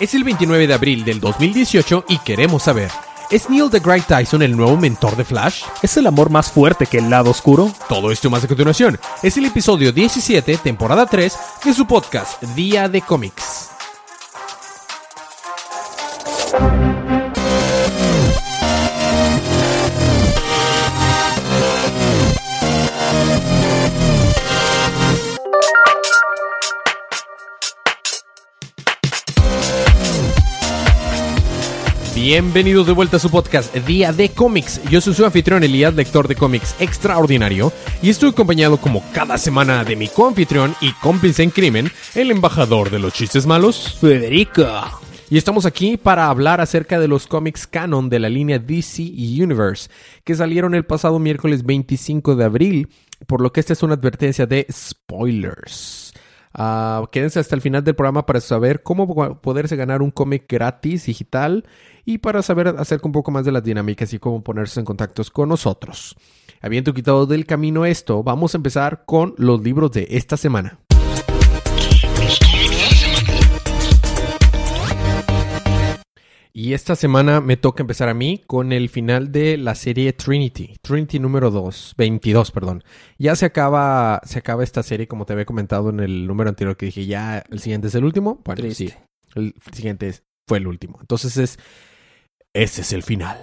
Es el 29 de abril del 2018 y queremos saber, ¿es Neil deGrasse Tyson el nuevo mentor de Flash? ¿Es el amor más fuerte que el lado oscuro? Todo esto más a continuación. Es el episodio 17, temporada 3, de su podcast Día de Cómics. Bienvenidos de vuelta a su podcast Día de Cómics. Yo soy su anfitrión Elías, lector de cómics extraordinario, y estoy acompañado como cada semana de mi coanfitrión y cómplice en crimen, el embajador de los chistes malos, Federico. y estamos aquí para hablar acerca de los cómics canon de la línea DC Universe, que salieron el pasado miércoles 25 de abril, por lo que esta es una advertencia de spoilers. Ah, quédense hasta el final del programa para saber cómo po- poderse ganar un cómic gratis digital y para saber acerca un poco más de las dinámicas y cómo ponerse en contactos con nosotros. Habiendo quitado del camino esto, vamos a empezar con los libros de esta semana. Y esta semana me toca empezar a mí con el final de la serie Trinity, Trinity número 2, 22, perdón. Ya se acaba, se acaba esta serie, como te había comentado en el número anterior que dije, ya el siguiente es el último. Bueno, Triste. sí, el siguiente fue el último. Entonces es, ese es el final.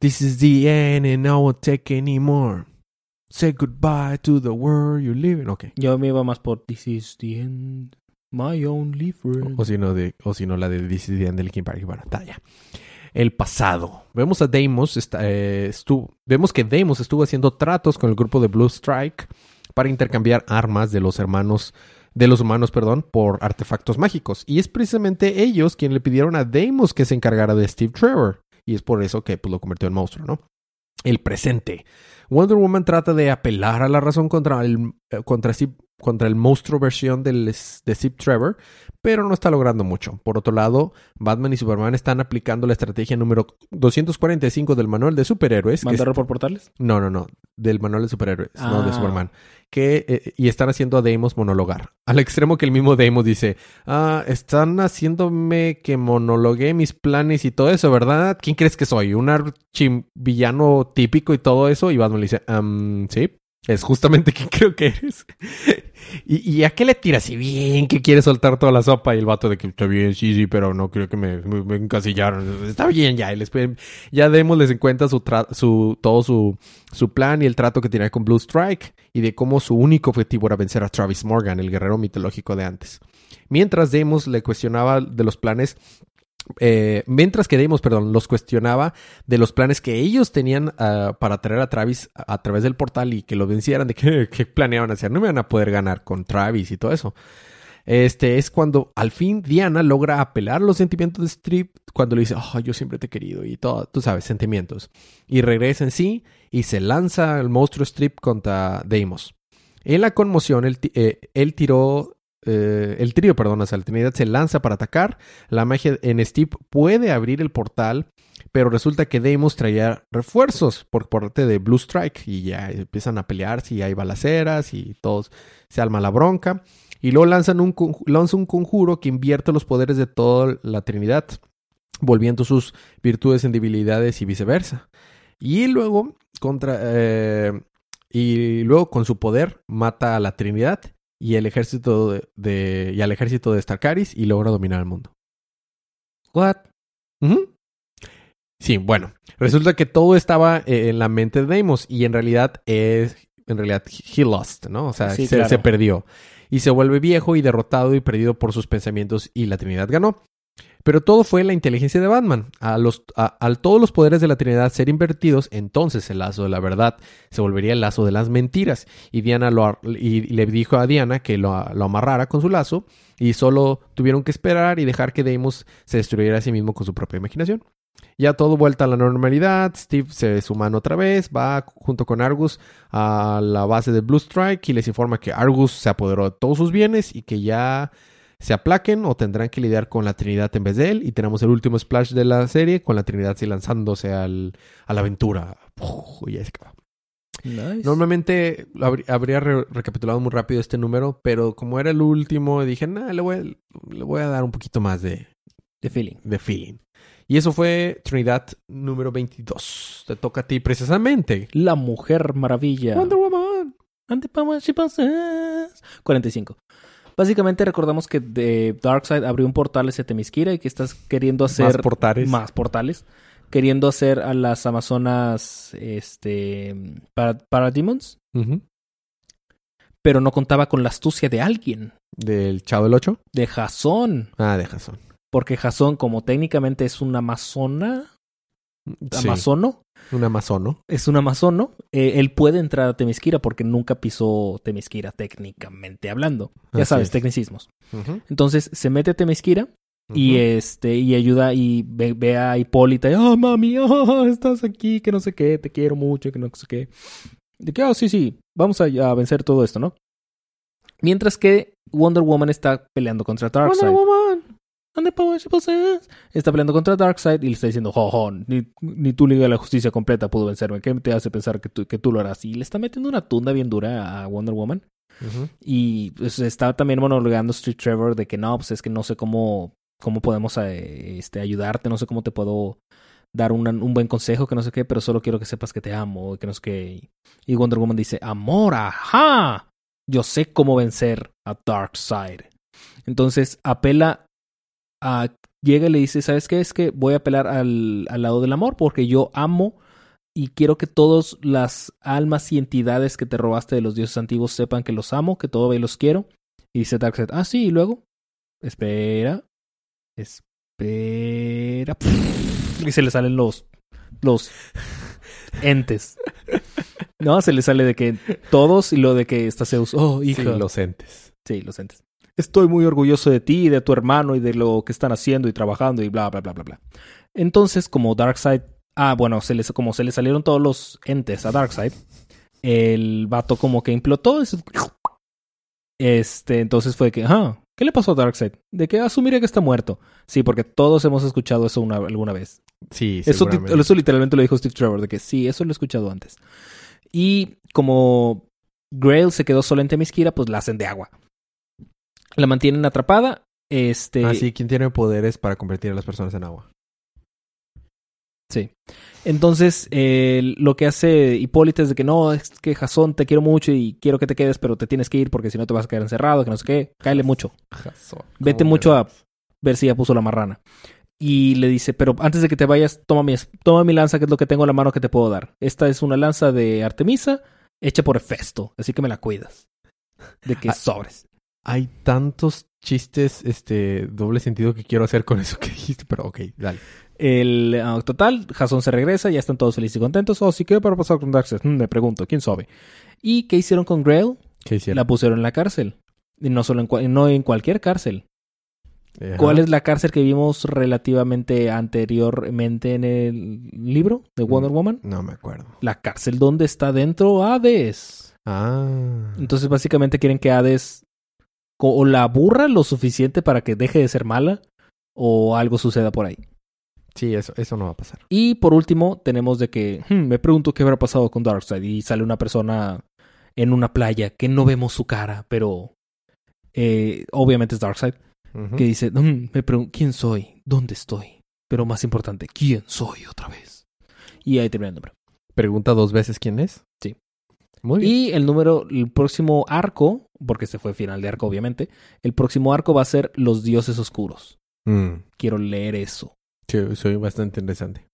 This is the end and I won't take any more. Say goodbye to the world you live in. Ok. Yo me iba más por This is the end, my only friend. O o si no la de This is the End de Linkin Park. Bueno, ya. El pasado. Vemos a Deimos, eh, estuvo, vemos que Deimos estuvo haciendo tratos con el grupo de Blue Strike para intercambiar armas de los hermanos, de los humanos, perdón, por artefactos mágicos. Y es precisamente ellos quienes le pidieron a Deimos que se encargara de Steve Trevor. Y es por eso que pues, lo convirtió en monstruo, ¿no? El presente. Wonder Woman trata de apelar a la razón contra el, eh, contra Steve- contra el monstruo versión del, de Steve Trevor, pero no está logrando mucho. Por otro lado, Batman y Superman están aplicando la estrategia número 245 del manual de superhéroes. ¿Mandarlo por portales? no, no, no. Del manual de superhéroes, no de Ah. Superman. Que, eh, y están haciendo a Deimos monologar. Al extremo que el mismo Deimos dice, ah, están haciéndome que monologue mis planes y todo eso, ¿verdad? ¿Quién crees que soy? ¿Un archivillano típico y todo eso? Y Batman le dice, "Am, sí, es justamente quien creo que eres. ¿Y, ¿Y a qué le tiras? Y bien que quiere soltar toda la sopa y el vato de que está bien, sí, sí, pero no creo que me, encasillaron. Está bien ya, y les, ya Demos les encuentra su, su todo su, su plan y el trato que tenía con Blue Strike y de cómo su único objetivo era vencer a Travis Morgan, el guerrero mitológico de antes. Mientras Demos le cuestionaba de los planes, eh, mientras que Demos, perdón, los cuestionaba de los planes que ellos tenían ah, para traer a Travis a, través del portal y que lo vencieran, de qué, planeaban hacer. No me van a poder ganar con Travis y todo eso. Este es cuando al fin Diana logra apelar los sentimientos de Strip cuando le dice, oh, yo siempre te he querido y todo, tú sabes, sentimientos. Y regresa en sí y se lanza el monstruo Strip contra Deimos. En la conmoción, él, eh, él tiró, eh, el trío, perdón, sea, la Trinidad se lanza para atacar. La magia en Steve puede abrir el portal, pero resulta que Deimos traía refuerzos por parte de Blue Strike y ya empiezan a pelearse y hay balaceras y todos se alma la bronca. Y luego lanzan un, un conjuro que invierte los poderes de toda la Trinidad, volviendo sus virtudes en debilidades y viceversa. Y luego, contra, eh, y luego con su poder mata a la Trinidad y el ejército de, de- y al ejército de Starkaris y logra dominar el mundo. What? Sí, bueno, resulta que todo estaba eh, en la mente de Deimos y en realidad es, en realidad he lost, ¿no? O sea, Sí, se, claro. se perdió y se vuelve viejo y derrotado y perdido por sus pensamientos y la Trinidad ganó. Pero todo fue la inteligencia de Batman. A los, a- todos los poderes de la Trinidad ser invertidos, entonces el lazo de la verdad se volvería el lazo de las mentiras. Y Diana lo, y le dijo a Diana que lo, lo amarrara con su lazo y solo tuvieron que esperar y dejar que Deimos se destruyera a sí mismo con su propia imaginación. Ya todo vuelta a la normalidad, Steve se sumana otra vez, va junto con Argus a la base de Blue Strike y les informa que Argus se apoderó de todos sus bienes y que ya se aplaquen o tendrán que lidiar con la Trinidad en vez de él. Y tenemos el último splash de la serie con la Trinidad sí lanzándose al, a la aventura. Uf, y ya se acaba. Nice. Normalmente habría re- recapitulado muy rápido este número, pero como era el último, dije, nah, le voy, a, le voy a dar un poquito más de, The Feeling. The Feeling. Y eso fue Trinidad número 22. Te toca a ti precisamente. La Mujer Maravilla. Wonder Woman. And the power she possesses. 45. Básicamente recordamos que de Darkseid abrió un portal hacia Temisquira y que estás queriendo hacer Más portales. más portales. Queriendo hacer a las Amazonas este para, Parademons, Ujú. pero no contaba con la astucia de alguien, Del Chavo del 8. de Jason. Ah, de Jason. Porque Jason, como técnicamente es una amazona, Sí, amazono, un amazono. es un amazono, eh, él puede entrar a Temisquira porque nunca pisó Temisquira técnicamente hablando. Ya Así sabes, es. tecnicismos. Entonces se mete a Temisquira y este y ayuda y ve, ve a Hipólita y oh mami oh, estás aquí que no sé qué te quiero mucho que no sé qué de que oh sí sí vamos a, a vencer todo esto no mientras que Wonder Woman está peleando contra Darkseid Wonder Woman. And the power she possesses. está peleando contra Darkseid y le está diciendo jo, jo, ni, ni tu Liga de la Justicia completa pudo vencerme ¿qué te hace pensar que tú, que tú lo harás? y le está metiendo una tunda bien dura a Wonder Woman y pues, está también monologando Street Trevor de que no, pues es que no sé cómo, cómo podemos eh, este, ayudarte, no sé cómo te puedo dar una- un buen consejo, que no sé qué, pero solo quiero que sepas que te amo, y que no sé qué. Y Wonder Woman dice, amor, ajá, yo sé cómo vencer a Darkseid. Entonces apela a... Llega y le dice, ¿sabes qué? Es que voy a apelar al, al lado del amor porque yo amo y quiero que todas las almas y entidades que te robaste de los dioses antiguos sepan que los amo, que todavía los quiero. Y dice Darkseid, ah, sí, y luego, espera, espera, y se le salen los, los entes. No, se le sale de que todos y lo de que está Zeus, oh, hija. Sí, los entes. Sí, los entes. Estoy muy orgulloso de ti y de tu hermano y de lo que están haciendo y trabajando y bla, bla, bla, bla, bla. Entonces, como Darkseid... Ah, bueno, se les, como se le salieron todos los entes a Darkseid, el vato como que implotó. es- Este, entonces fue que, ah, ¿qué le pasó a Darkseid? De que asumiría que está muerto. Sí, porque todos hemos escuchado eso una, alguna vez. Sí, Eso, eso literalmente lo dijo Steve Trevor, de que sí, eso lo he escuchado antes. Y como Grail se quedó sola en Temisquira, pues la hacen de agua. La mantienen atrapada. Este. Ah, sí, ¿quién tiene poderes para convertir a las personas en agua? Sí. Entonces, eh, lo que hace Hipólita es de que no, es que Jason, te quiero mucho y quiero que te quedes, pero te tienes que ir porque si no te vas a quedar encerrado, que no sé qué. Cáele mucho. Vete ¿Cómo mucho a ver si ya puso la marrana. Y le dice, pero antes de que te vayas, toma mi, toma mi lanza, que es lo que tengo en la mano que te puedo dar. Esta es una lanza de Artemisa hecha por Hefesto, así que me la cuidas. De que Ah. sobres. Hay tantos chistes, este, doble sentido que quiero hacer con eso que dijiste, pero ok, dale. El ah, total, Jason se regresa, ya están todos felices y contentos. Oh, sí, ¿qué va a pasar con Darkseid? Mm, me pregunto, ¿quién sabe? ¿Y qué hicieron con Grail? ¿Qué hicieron? La pusieron en la cárcel. Y no solo en, no en cualquier cárcel. Ajá. ¿Cuál es la cárcel que vimos relativamente anteriormente en el libro de Wonder Woman? No me acuerdo. La cárcel donde está dentro Hades. Ah. Entonces básicamente quieren que Hades o la aburra lo suficiente para que deje de ser mala o algo suceda por ahí. Sí, eso, eso no va a pasar. Y por último tenemos de que "Hmm, me pregunto qué habrá pasado con Darkseid y sale una persona en una playa que no vemos su cara, pero eh, obviamente es Darkseid. Que dice, "Mm, me pregunto, ¿quién soy? ¿Dónde estoy? Pero más importante, ¿quién soy otra vez? Y ahí termina el número. Pregunta dos veces quién es. Sí. Muy bien. Y el número, el próximo arco, porque este fue final de arco obviamente, el próximo arco va a ser Los Dioses Oscuros. Mm. Quiero leer eso. Sí, soy bastante interesante.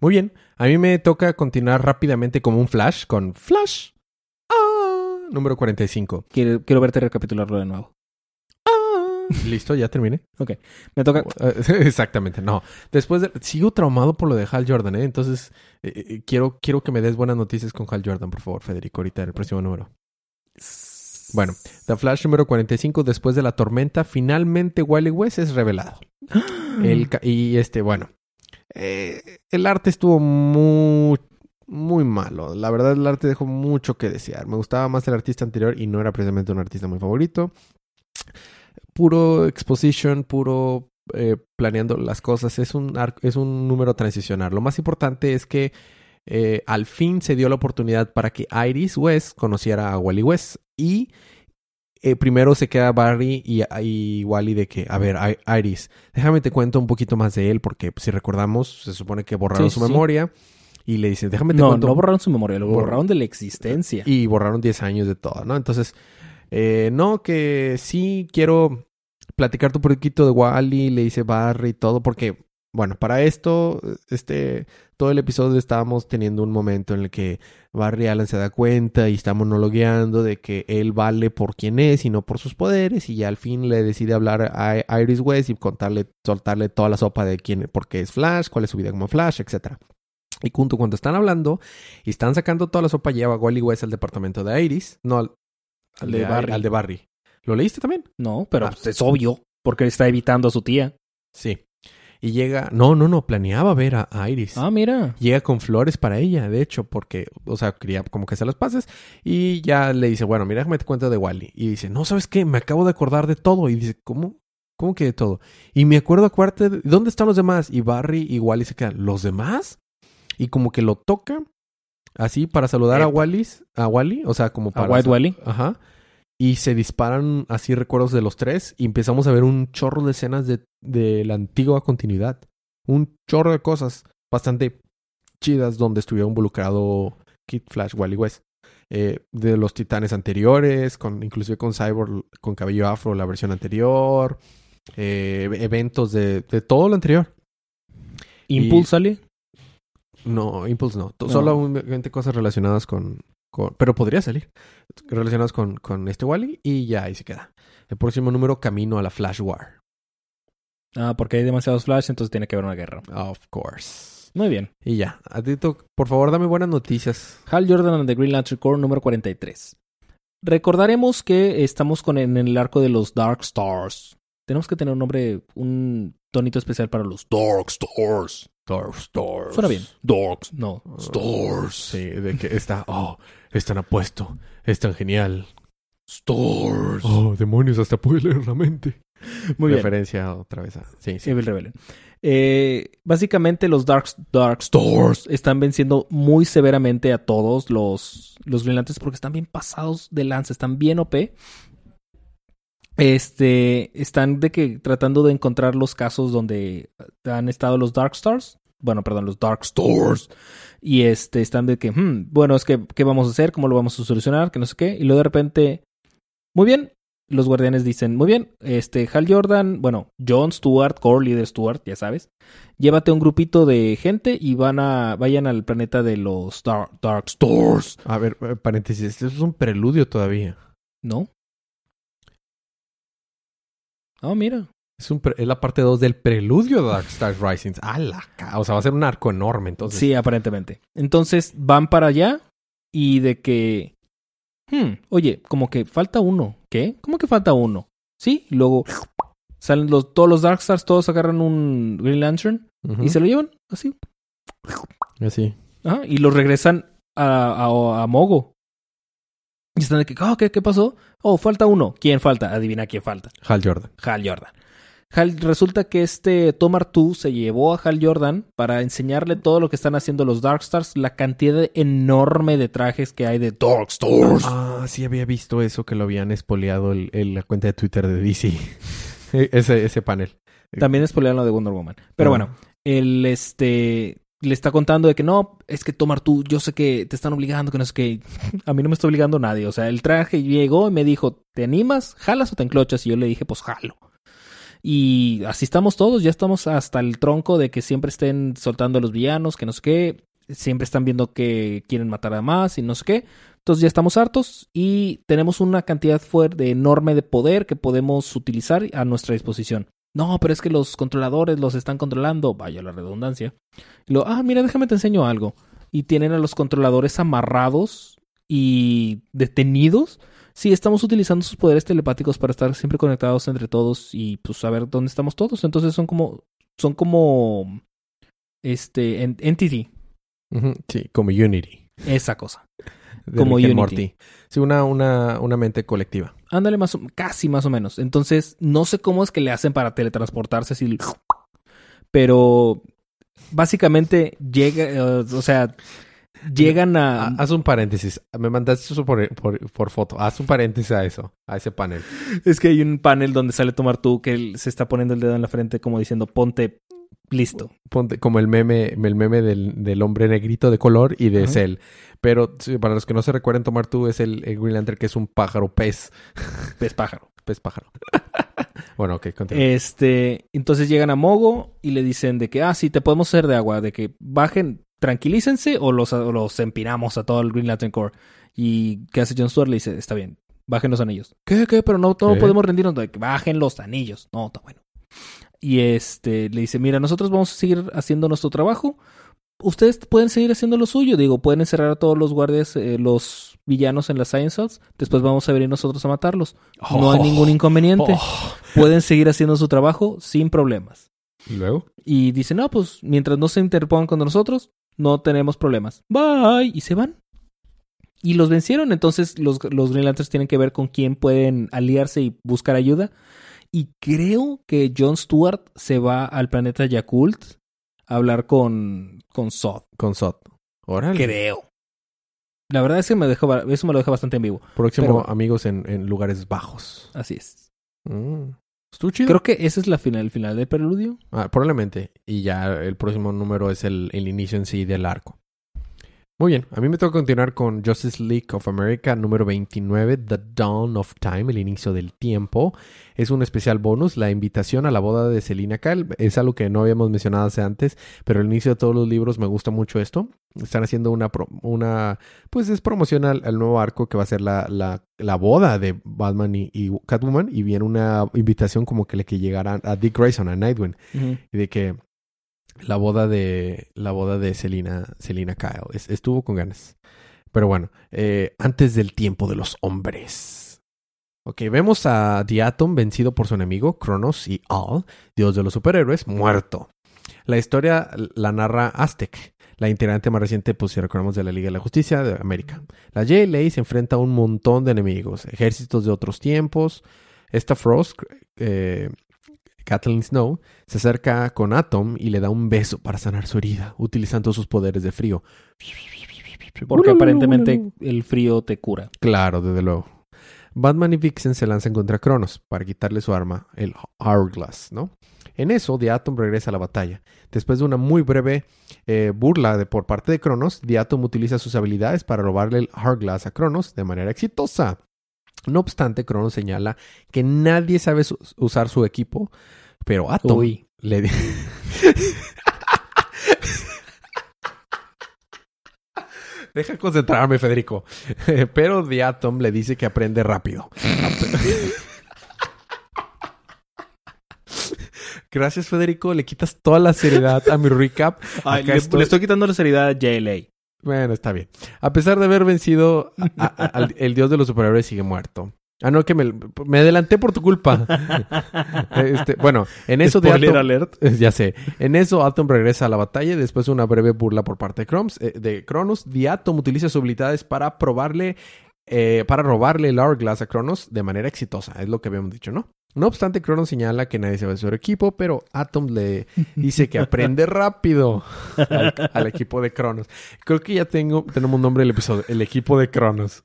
Muy bien. A mí me toca continuar rápidamente como un flash con Flash. Ah, número 45. Quiero, quiero verte recapitularlo de nuevo. Ah. Listo, ya terminé. Me toca... Eh, Exactamente, no. Después de... Sigo traumado por lo de Hal Jordan, ¿eh? Entonces, eh, eh, quiero, quiero que me des buenas noticias con Hal Jordan, por favor, Federico, ahorita en el próximo número. Bueno, The Flash número 45, después de la tormenta, finalmente Wily West es revelado. El y este, bueno, eh, el arte estuvo muy, muy malo. La verdad, el arte dejó mucho que desear. Me gustaba más el artista anterior y no era precisamente un artista muy favorito. Puro exposition, puro eh, planeando las cosas. Es un, es un número transicional. Lo más importante es que eh, al fin se dio la oportunidad para que Iris West conociera a Wally West y eh, primero se queda Barry y, y Wally de que, a ver, Iris, déjame te cuento un poquito más de él, porque si recordamos, se supone que borraron Sí, su sí, memoria. Y le dice, déjame te No, cuento. no borraron su memoria, lo Borra- borraron de la existencia. Y borraron 10 años de todo, ¿no? Entonces, eh, no, que sí quiero platicarte un poquito de Wally, le dice Barry y todo, porque, bueno, para esto, este, todo el episodio estábamos teniendo un momento en el que Barry Allen se da cuenta y está monologueando de que él vale por quien es y no por sus poderes, y ya al fin le decide hablar a Iris West y contarle, soltarle toda la sopa de quién, por qué es Flash, cuál es su vida como Flash, etcétera. Y junto cuando están hablando y están sacando toda la sopa, lleva Wally West al departamento de Iris. No, al, al De de, Barry. Al de Barry. ¿Lo leíste también? No, pero Ah. pues, es obvio, porque está evitando a su tía. Sí. Y llega... No, no, no. Planeaba ver a a Iris. Ah, mira. Llega con flores para ella, de hecho, porque, o sea, quería como que hacer las paces. Y ya le dice, bueno, mira, déjame te cuento de Wally. Y dice, no, ¿sabes qué? Me acabo de acordar de todo. Y dice, ¿cómo? ¿Cómo que de todo? Y me acuerdo, acuérdate, de- ¿dónde están los demás? Y Barry y Wally se quedan, ¿los demás? Y como que lo toca, así, para saludar a. Wallis, a Wally, o sea, como A para... White Wally. Ajá. Y se disparan así recuerdos de los tres y empezamos a ver un chorro de escenas de, de la antigua continuidad. Un chorro de cosas bastante chidas donde estuviera involucrado Kid Flash, Wally West. Eh, de los titanes anteriores, con, inclusive con Cyborg con cabello afro, la versión anterior. eh, eventos de, de todo lo anterior. Impulse sale. No, Impulse no. No. Solamente cosas relacionadas con, con- Pero podría salir. Relacionadas con, con este Wally y ya ahí se queda. El próximo número, Camino a la Flash War. Ah, porque hay demasiados Flash, entonces tiene que haber una guerra. Of course. Muy bien. Y ya. Adito, por favor, dame buenas noticias. Hal Jordan and the Green Lantern Corps número 43. Recordaremos que estamos con en el arco de los Dark Stars. Tenemos que tener un nombre, un tonito especial para los Dark Stars. Dark Stars. Suena bien. Darks, no. Stars. Sí, de que está. Oh, es tan apuesto. Es tan genial. Stars. Oh, demonios, hasta puede leer la mente. Muy bien. Referencia otra vez a. Sí, sí. Evil Rebellion. Eh, básicamente los Dark, Dark Stars están venciendo muy severamente a todos los, los Green Lanterns porque están bien pasados de lanza, están bien OP. Este, están de que tratando de encontrar los casos donde han estado los Dark Stars. Bueno, perdón, los Dark Stars. Y este, están de que, hmm, bueno, es que, ¿qué vamos a hacer? ¿Cómo lo vamos a solucionar? Que no sé qué. Y luego de repente, muy bien, los guardianes dicen, muy bien, este, Hal Jordan, bueno, John Stewart, core leader Stewart, ya sabes, llévate un grupito de gente y van a, vayan al planeta de los Dark, Dark Stars. A ver, eh, paréntesis. Esto es un preludio todavía. ¿No? Ah, mira. Es, un pre- es la parte 2 del preludio de Dark Star Rising. ¡Ah, la O sea, va a ser un arco enorme, entonces. Sí, aparentemente. Entonces van para allá y de que, hmm, oye, como que falta uno. ¿Qué? ¿Cómo que falta uno? Sí, y luego salen los, todos los Dark Stars, todos agarran un Green Lantern y se lo llevan así. Así. Ajá, y los regresan a, a, a Mogo. Y están de que, oh, ¿qué, ¿qué pasó? Oh, falta uno. ¿Quién falta? Adivina quién falta. Hal Jordan. Hal Jordan. Hal, resulta que este Tomar 2 se llevó a Hal Jordan para enseñarle todo lo que están haciendo los Darkstars, la cantidad enorme de trajes que hay de Darkstars. Ah, sí había visto eso que lo habían espoleado el, el- la cuenta de Twitter de DC. E- ese, ese panel. También es lo de Wonder Woman. Pero Ah. bueno, él este le está contando de que no, es que Tomar tú, yo sé que te están obligando, que no es que a mí no me está obligando nadie. O sea, el traje llegó y me dijo, ¿te animas? ¿Jalas o te enclochas? Y yo le dije, pues jalo. Y así estamos todos, ya estamos hasta el tronco de que siempre estén soltando a los villanos, que no sé qué, siempre están viendo que quieren matar a más y no sé qué. Entonces ya estamos hartos y tenemos una cantidad fuerte, enorme de poder que podemos utilizar a nuestra disposición. No, pero es que los controladores los están controlando. Vaya la redundancia. Y lo, ah, mira, déjame te enseño algo. Y tienen a los controladores amarrados y detenidos. Sí, estamos utilizando sus poderes telepáticos para estar siempre conectados entre todos y pues saber dónde estamos todos. Entonces son como, son como, este, en- entity, Sí, como Unity. esa cosa. Como Rick Unity. Morty. Sí, una, una, una mente colectiva. Ándale, más o- casi más o menos. Entonces, no sé cómo es que le hacen para teletransportarse así. Pero básicamente llega, eh, o sea, Llegan a... Haz un paréntesis. Me mandaste eso por, por, por, foto. Haz un paréntesis a eso, a ese panel. Es que hay un panel donde sale Tomar tú que él se está poniendo el dedo en la frente como diciendo, ponte listo. Ponte como el meme, el meme del, del hombre negrito de color y de Ajá. Cell. Pero para los que no se recuerden, Tomar tú es el, el Green Lantern que es un pájaro pez. Pez pájaro. Pez pájaro. bueno, ok, continúa. Este, entonces llegan a Mogo y le dicen de que, ah, sí, te podemos hacer de agua, de que bajen, tranquilícense o los, o los empinamos a todo el Green Lantern Corps. Y ¿qué hace John Stewart? Le dice, está bien, bajen los anillos. ¿Qué, qué? Pero no, no ¿Qué? podemos rendirnos. De que bajen los anillos. No, está bueno. Y este, le dice, mira, nosotros vamos a seguir haciendo nuestro trabajo. Ustedes pueden seguir haciendo lo suyo. Digo, pueden encerrar a todos los guardias, eh, los villanos en las Science Cells. Después vamos a venir nosotros a matarlos. No hay Oh. ningún inconveniente. Oh. Pueden seguir haciendo su trabajo sin problemas. ¿Y luego? Y dice, no, pues mientras no se interpongan con nosotros, no tenemos problemas. Bye. Y se van. Y los vencieron. Entonces los, los Green Lanterns tienen que ver con quién pueden aliarse y buscar ayuda. Y creo que John Stewart se va al planeta Yakult a hablar con, con Zod. Con Sot. Órale. Creo. La verdad es que me dejó, eso me lo deja bastante en vivo. Próximo Pero- amigos en, en lugares bajos. Así es. Mm. Estuvo chido. Creo que esa es la final, el final del preludio. Ah, probablemente. Y ya el próximo número es el, el inicio en sí del arco. Muy bien. A mí me toca continuar con Justice League of America número 29, The Dawn of Time, el inicio del tiempo. Es un especial bonus, la invitación a la boda de Selina Kyle. Es algo que no habíamos mencionado hace antes, pero el inicio de todos los libros me gusta mucho esto. Están haciendo una, pro- una pues es promoción al, al nuevo arco que va a ser la, la, la boda de Batman y, y Catwoman. Y viene una invitación como que le que llegará a Dick Grayson, a Nightwing y de que la boda de la boda de Selina Kyle Es- estuvo con ganas pero bueno eh, antes del tiempo de los hombres Ok, vemos a The Atom vencido por su enemigo Cronos y Al dios de los superhéroes muerto la historia la narra Aztec la integrante más reciente, pues si recordamos, de la Liga de la Justicia de América. La JLA se enfrenta a un montón de enemigos, ejércitos de otros tiempos. Esta Frost, eh, Kathleen Snow, se acerca con Atom y le da un beso para sanar su herida, utilizando sus poderes de frío. Porque aparentemente el frío te cura. Claro, desde luego. Batman y Vixen se lanzan contra Cronos para quitarle su arma, el Hourglass, ¿no? En eso, The Atom regresa a la batalla. Después de una muy breve eh, burla de, por parte de Cronos, The Atom utiliza sus habilidades para robarle el Hourglass a Cronos de manera exitosa. No obstante, Cronos señala que nadie sabe su- usar su equipo, pero Atom Uy. le di- Deja concentrarme, Federico. Pero The Atom le dice que aprende rápido. Gracias, Federico. Le quitas toda la seriedad a mi recap. Ay, le, estoy- le estoy quitando la seriedad a JLA. Bueno, está bien. A pesar de haber vencido, a- a- a- al- el dios de los superhéroes sigue muerto. Ah, no, que me, me adelanté por tu culpa. Este, bueno, en eso de Atom- alert. Ya sé. En eso, Atom regresa a la batalla y después de una breve burla por parte de, Croms, eh, de Cronos. The Atom utiliza sus habilidades para probarle, eh, para robarle el Hourglass a Cronos de manera exitosa. Es lo que habíamos dicho, ¿no? No obstante, Cronos señala que nadie sabe de su equipo, pero Atom le dice que aprende rápido al, al equipo de Cronos. Creo que ya tengo, tenemos un nombre del episodio, el equipo de Cronos.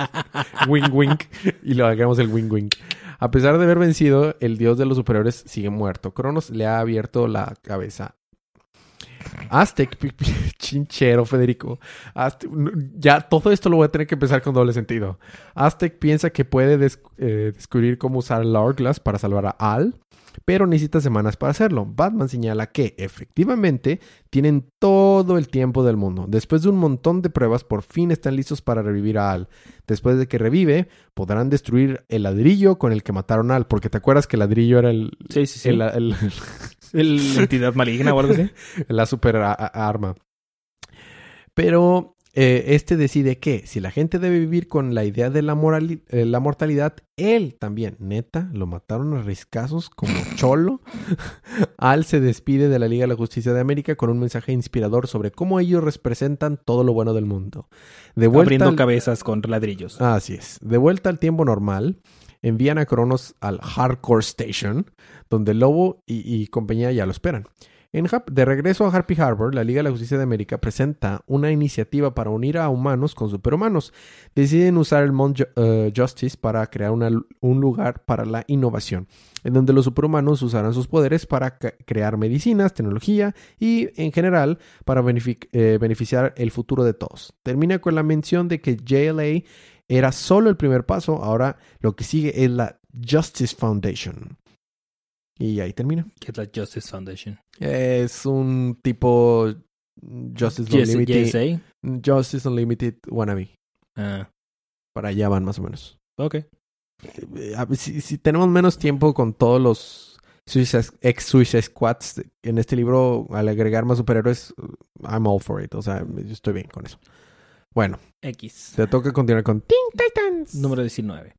wing wing. Y lo hagamos el wing wing. A pesar de haber vencido, el dios de los superiores sigue muerto. Cronos le ha abierto la cabeza. Aztec, chinchero, Federico. Aztec- ya todo esto lo voy a tener que empezar con doble sentido. Aztec piensa que puede des- eh, descubrir cómo usar el Hourglass para salvar a Al, pero necesita semanas para hacerlo. Batman señala que, efectivamente, tienen todo el tiempo del mundo. Después de un montón de pruebas, por fin están listos para revivir a Al. Después de que revive, podrán destruir el ladrillo con el que mataron a Al, porque te acuerdas que el ladrillo era el, Sí, sí, sí. el- el- El entidad maligna o algo así. la super arma. Pero eh, este decide que si la gente debe vivir con la idea de la, eh, la mortalidad, él también, neta, lo mataron a riscazos como cholo. Al se despide de la Liga de la Justicia de América con un mensaje inspirador sobre cómo ellos representan todo lo bueno del mundo. De vuelta Abriendo al- cabezas con ladrillos. Así es. De vuelta al tiempo normal, envían a Cronos al Hardcore Station, donde Lobo y, compañía ya lo esperan. En de regreso a Harpy Harbor, la Liga de la Justicia de América presenta una iniciativa para unir a humanos con superhumanos. Deciden usar el Mount eh, Justice para crear un lugar para la innovación, en donde los superhumanos usarán sus poderes para crear medicinas, tecnología y, en general, para eh, beneficiar el futuro de todos. Termina con la mención de que JLA era solo el primer paso, ahora lo que sigue es la Justice Foundation. Y ahí termina. Que es la Justice Foundation. Es un tipo Justice Unlimited. Justice Unlimited wannabe. Ah, Para allá van más o menos. ok. Eh, si tenemos menos tiempo con todos los Suicide- ex Suicide Squads en este libro, al agregar más superhéroes, I'm all for it. O sea, yo estoy bien con eso. Bueno, X. te toca continuar con Teen Titans. Número 19.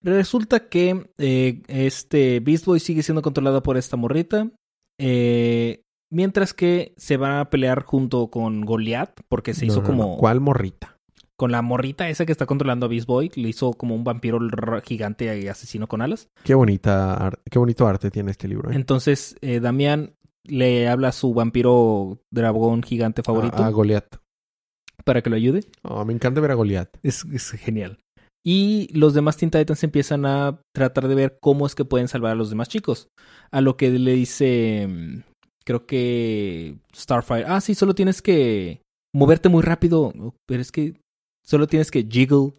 Resulta que eh, este Beast Boy sigue siendo controlado por esta morrita. eh, mientras que se van a pelear junto con Goliath. Porque se No, hizo no, como. no. ¿Cuál morrita? Con la morrita esa que está controlando a Beast Boy. Le hizo como un vampiro gigante y asesino con alas. Qué bonita, qué bonito arte tiene este libro. ¿eh? Entonces, eh, Damián le habla a su vampiro dragón gigante favorito A, a Goliath. Para que lo ayude. Oh, me encanta ver a Goliath. Es, es genial. Y los demás Teen Titans empiezan a tratar de ver cómo es que pueden salvar a los demás chicos. A lo que le dice, mm, creo que Starfire, ah, sí, solo tienes que moverte muy rápido, pero es que solo tienes que jiggle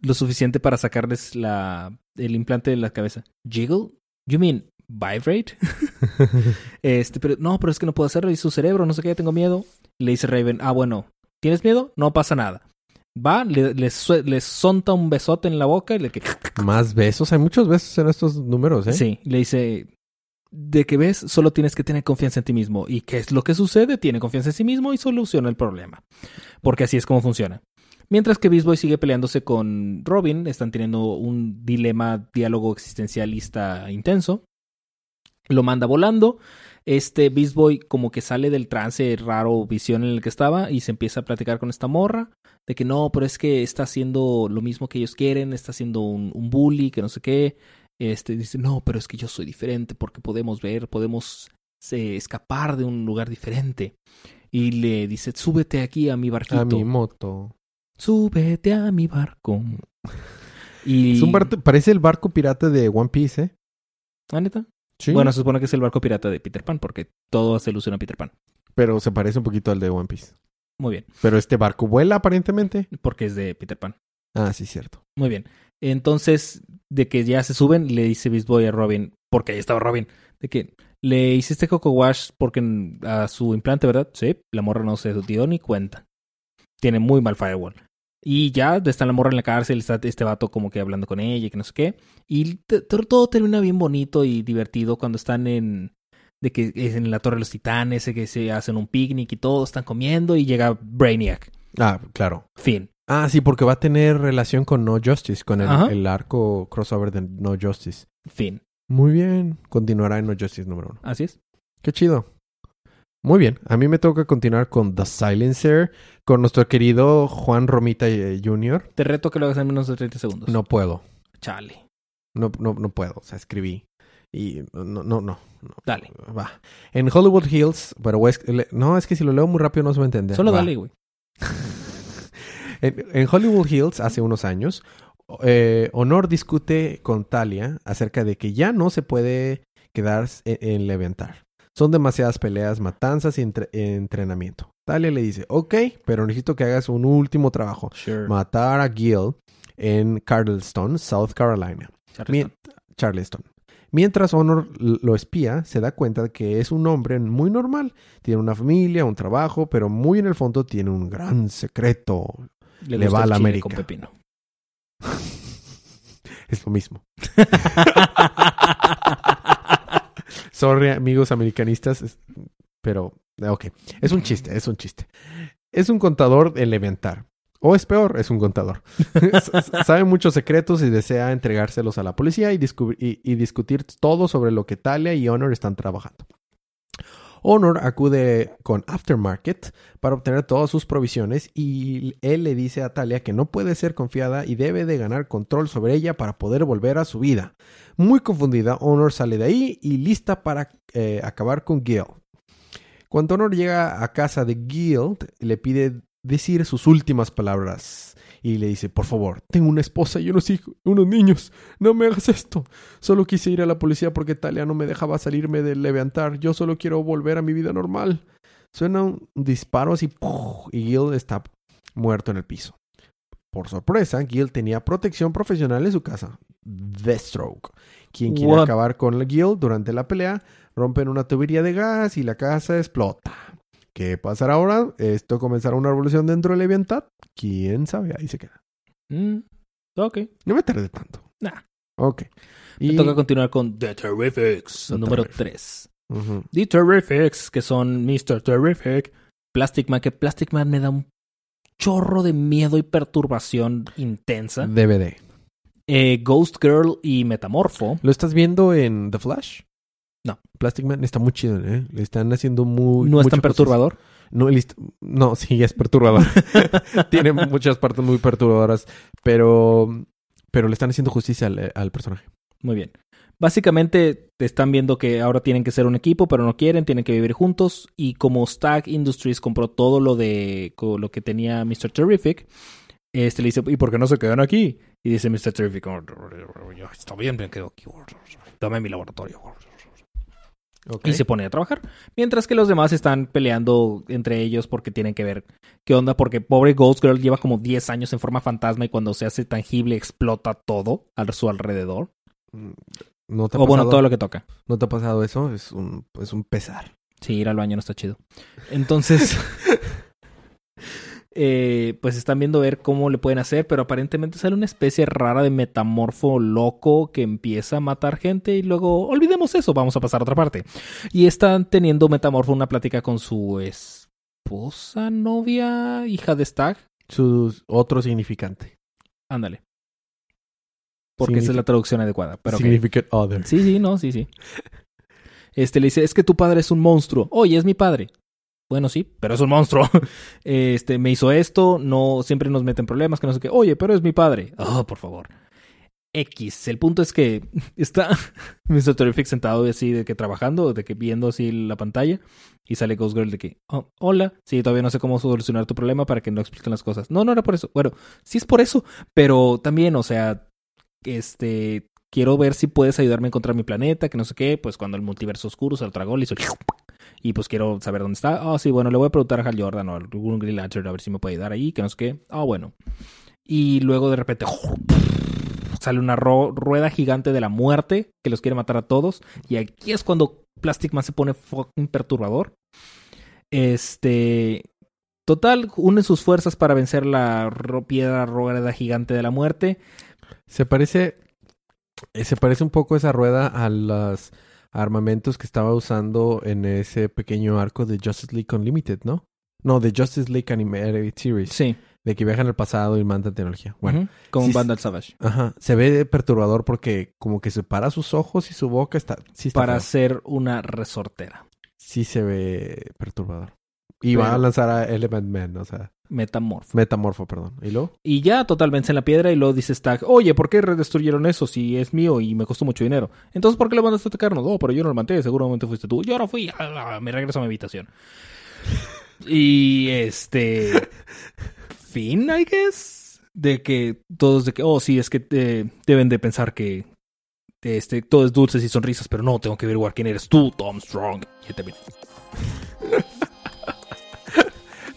lo suficiente para sacarles la, el implante de la cabeza. ¿Jiggle? You mean vibrate? este, pero no, pero es que no puedo hacerlo y su cerebro, no sé qué, tengo miedo. Le dice Raven, ah, bueno, ¿tienes miedo? No pasa nada. Va, le, le, sue- le sonta un besote en la boca y le que... Más besos. Hay muchos besos en estos números, ¿eh? Sí, le dice, de que ves, solo tienes que tener confianza en ti mismo. ¿Y qué es lo que sucede? Tiene confianza en sí mismo y soluciona el problema. Porque así es como funciona. Mientras que Beast Boy sigue peleándose con Robin, están teniendo un dilema, diálogo existencialista intenso. Lo manda volando. Este Beast Boy como que sale del trance raro visión en el que estaba y se empieza a platicar con esta morra de que no, pero es que está haciendo lo mismo que ellos quieren, está haciendo un, un bully, que no sé qué. Este dice, no, pero es que yo soy diferente porque podemos ver, podemos eh, escapar de un lugar diferente. Y le dice, súbete aquí a mi barquito. A mi moto. Súbete a mi barco. Y... Es un barco, parece el barco pirata de One Piece, ¿eh? ¿Ah, neta? Sí. Bueno, se supone que es el barco pirata de Peter Pan porque todo hace alusión a Peter Pan. Pero se parece un poquito al de One Piece. Muy bien, Pero este barco vuela aparentemente. porque es de Peter Pan. Ah, sí, cierto. Muy bien. Entonces, de que ya se suben, le dice Beast Boy a Robin, porque ahí estaba Robin, de que le hiciste Coco Wash porque a su implante, ¿verdad? Sí, la morra no se dio ni cuenta. Tiene muy mal firewall. Y ya está la morra en la cárcel, está este vato como que hablando con ella y que no sé qué. Y todo termina bien bonito y divertido cuando están en... De que es en la Torre de los Titanes, que se hacen un picnic y todos están comiendo y llega Brainiac. Ah, claro. Fin. Ah, sí, porque va a tener relación con No Justice, con el, el arco crossover de No Justice. Fin. Muy bien. Continuará en No Justice número uno. Así es. Qué chido. Muy bien. A mí me toca continuar con The Silencer, con nuestro querido Juan Romita eh, Jr. Te reto que lo hagas en menos de 30 segundos. No puedo. Chale. No, no, no puedo. O sea, escribí. Y no, no, no. no. Dale. Va. En Hollywood Hills, pero no, es que si lo leo muy rápido no se va a entender. Solo Va. dale, güey. En, en Hollywood Hills, hace unos años, eh, Honor discute con Talia acerca de que ya no se puede quedar en, en Levantar. Son demasiadas peleas, matanzas y entre- entrenamiento. Talia le dice, ok, pero necesito que hagas un último trabajo. Sure. Matar a Gil en Carlston, South Carolina. Mien- Charleston. Mientras Honor lo espía, se da cuenta de que es un hombre muy normal. Tiene una familia, un trabajo, pero muy en el fondo tiene un gran secreto. le gusta va a la América. Con pepino. Es lo mismo. Sorry, amigos americanistas, pero ok. Es un chiste, es un chiste. Es un contador en Levantar. O es peor, es un contador. Sabe muchos secretos y desea entregárselos a la policía y- y discutir todo sobre lo que Talia y Honor están trabajando. Honor acude con Aftermarket para obtener todas sus provisiones y él le dice a Talia que no puede ser confiada y debe de ganar control sobre ella para poder volver a su vida. Muy confundida, Honor sale de ahí y lista para eh, acabar con Gil. Cuando Honor llega a casa de Guild, le pide decir sus últimas palabras. Y le dice, por favor, tengo una esposa y unos hijos, unos niños. No me hagas esto. Solo quise ir a la policía porque Talia no me dejaba salirme del levantar. Yo solo quiero volver a mi vida normal. Suena un disparo así y Guild está muerto en el piso. Por sorpresa, Guild tenía protección profesional en su casa. Deathstroke. Quien quiere What? acabar con Guild durante la pelea, rompen una tubería de gas y la casa explota. ¿Qué pasará ahora? ¿Esto comenzará una revolución dentro de Leviathan? ¿Quién sabe? Ahí se queda. Mm, ok. No me tardé tanto. Nah. Ok. Me Y... toca continuar con The Terrifics, The número Terrifics. 3. Ujú. The Terrifics, que son Mr. Terrific, Plastic Man, que Plastic Man me da un chorro de miedo y perturbación intensa. DVD. Eh, Ghost Girl y Metamorfo. ¿Lo estás viendo en The Flash? No. Plastic Man está muy chido, ¿eh? Le están haciendo muy... No es tan perturbador. No, no, sí, es perturbador. Tiene muchas partes muy perturbadoras, pero, pero le están haciendo justicia al, al personaje. Muy bien. Básicamente te están viendo que ahora tienen que ser un equipo, pero no quieren, tienen que vivir juntos. Y como Stag Industries compró todo lo de lo que tenía Mr. Terrific, este le dice, ¿y por qué no se quedan aquí? Y dice Mr. Terrific, "Oh, está bien, me quedo aquí. Dame mi laboratorio. Y se pone a trabajar. Mientras que los demás están peleando entre ellos porque tienen que ver qué onda. Porque pobre Ghost Girl lleva como 10 años en forma fantasma y cuando se hace tangible explota todo a su alrededor. Mm, ¿No te ha O bueno, todo lo que toca. ¿No te ha pasado eso? Es un, es un pesar. Sí, ir al baño no está chido. Entonces, eh, pues están viendo ver cómo le pueden hacer, pero aparentemente sale una especie rara de metamorfo loco que empieza a matar gente y luego olvidemos eso, vamos a pasar a otra parte. Y están teniendo metamorfo una plática con su esposa, novia, hija de Stag. Su otro significante. Ándale. Porque esa es la traducción adecuada. Pero. Significant other. Sí, sí, no, sí, sí. Este le dice, es que tu padre es un monstruo. Oye, es mi padre. Bueno, sí, pero es un monstruo. Este, me hizo esto, no, siempre nos meten problemas, que no sé qué. Oye, pero es mi padre. Oh, por favor. X. El punto es que está Mr. Terrific sentado así de que trabajando, de que viendo así la pantalla y sale Ghost Girl de que, oh, hola, sí, todavía no sé cómo solucionar tu problema para que no expliquen las cosas. No, no era por eso. Bueno, sí es por eso, pero también, o sea, este, quiero ver si puedes ayudarme a encontrar mi planeta, que no sé qué, pues cuando el multiverso oscuro se lo tragó, le hizo y pues quiero saber dónde está. Ah, sí, bueno, le voy a preguntar a Hal Jordan o algún Green Lantern a ver si me puede ayudar ahí, que no sé qué. Ah, bueno. Y luego de repente sale una rueda gigante de la muerte que los quiere matar a todos. Y aquí es cuando Plastic Man se pone fucking perturbador. Este. Total, une sus fuerzas para vencer la piedra rueda gigante de la muerte. Se parece. Eh, Se parece un poco esa rueda a los armamentos que estaba usando en ese pequeño arco de Justice League Unlimited, ¿no? No, de Justice League Animated Series. Sí. De que viajan al pasado y mandan tecnología. Bueno, Ujú, Como sí, un Vandal Savage. ajá. Se ve perturbador porque como que separa sus ojos y su boca está. Sí, está Para feo. ser una resortera. sí se ve perturbador. Y Pero- va a lanzar a Element Man, o sea, Metamorfo. Metamorfo, perdón. ¿Y luego? Y ya total vence en la piedra y luego dice Stag, oye, ¿por qué redestruyeron eso si es mío y me costó mucho dinero? Entonces, ¿por qué le mandaste a atacarnos? No, pero yo no lo mandé, seguramente fuiste tú. Yo no fui, Ah, me regreso a mi habitación. y este... fin, I guess. De que todos de que, oh, sí, es que eh, deben de pensar que este, todo es dulces y sonrisas, pero no, tengo que averiguar quién eres tú, Tom Strong. Y terminé.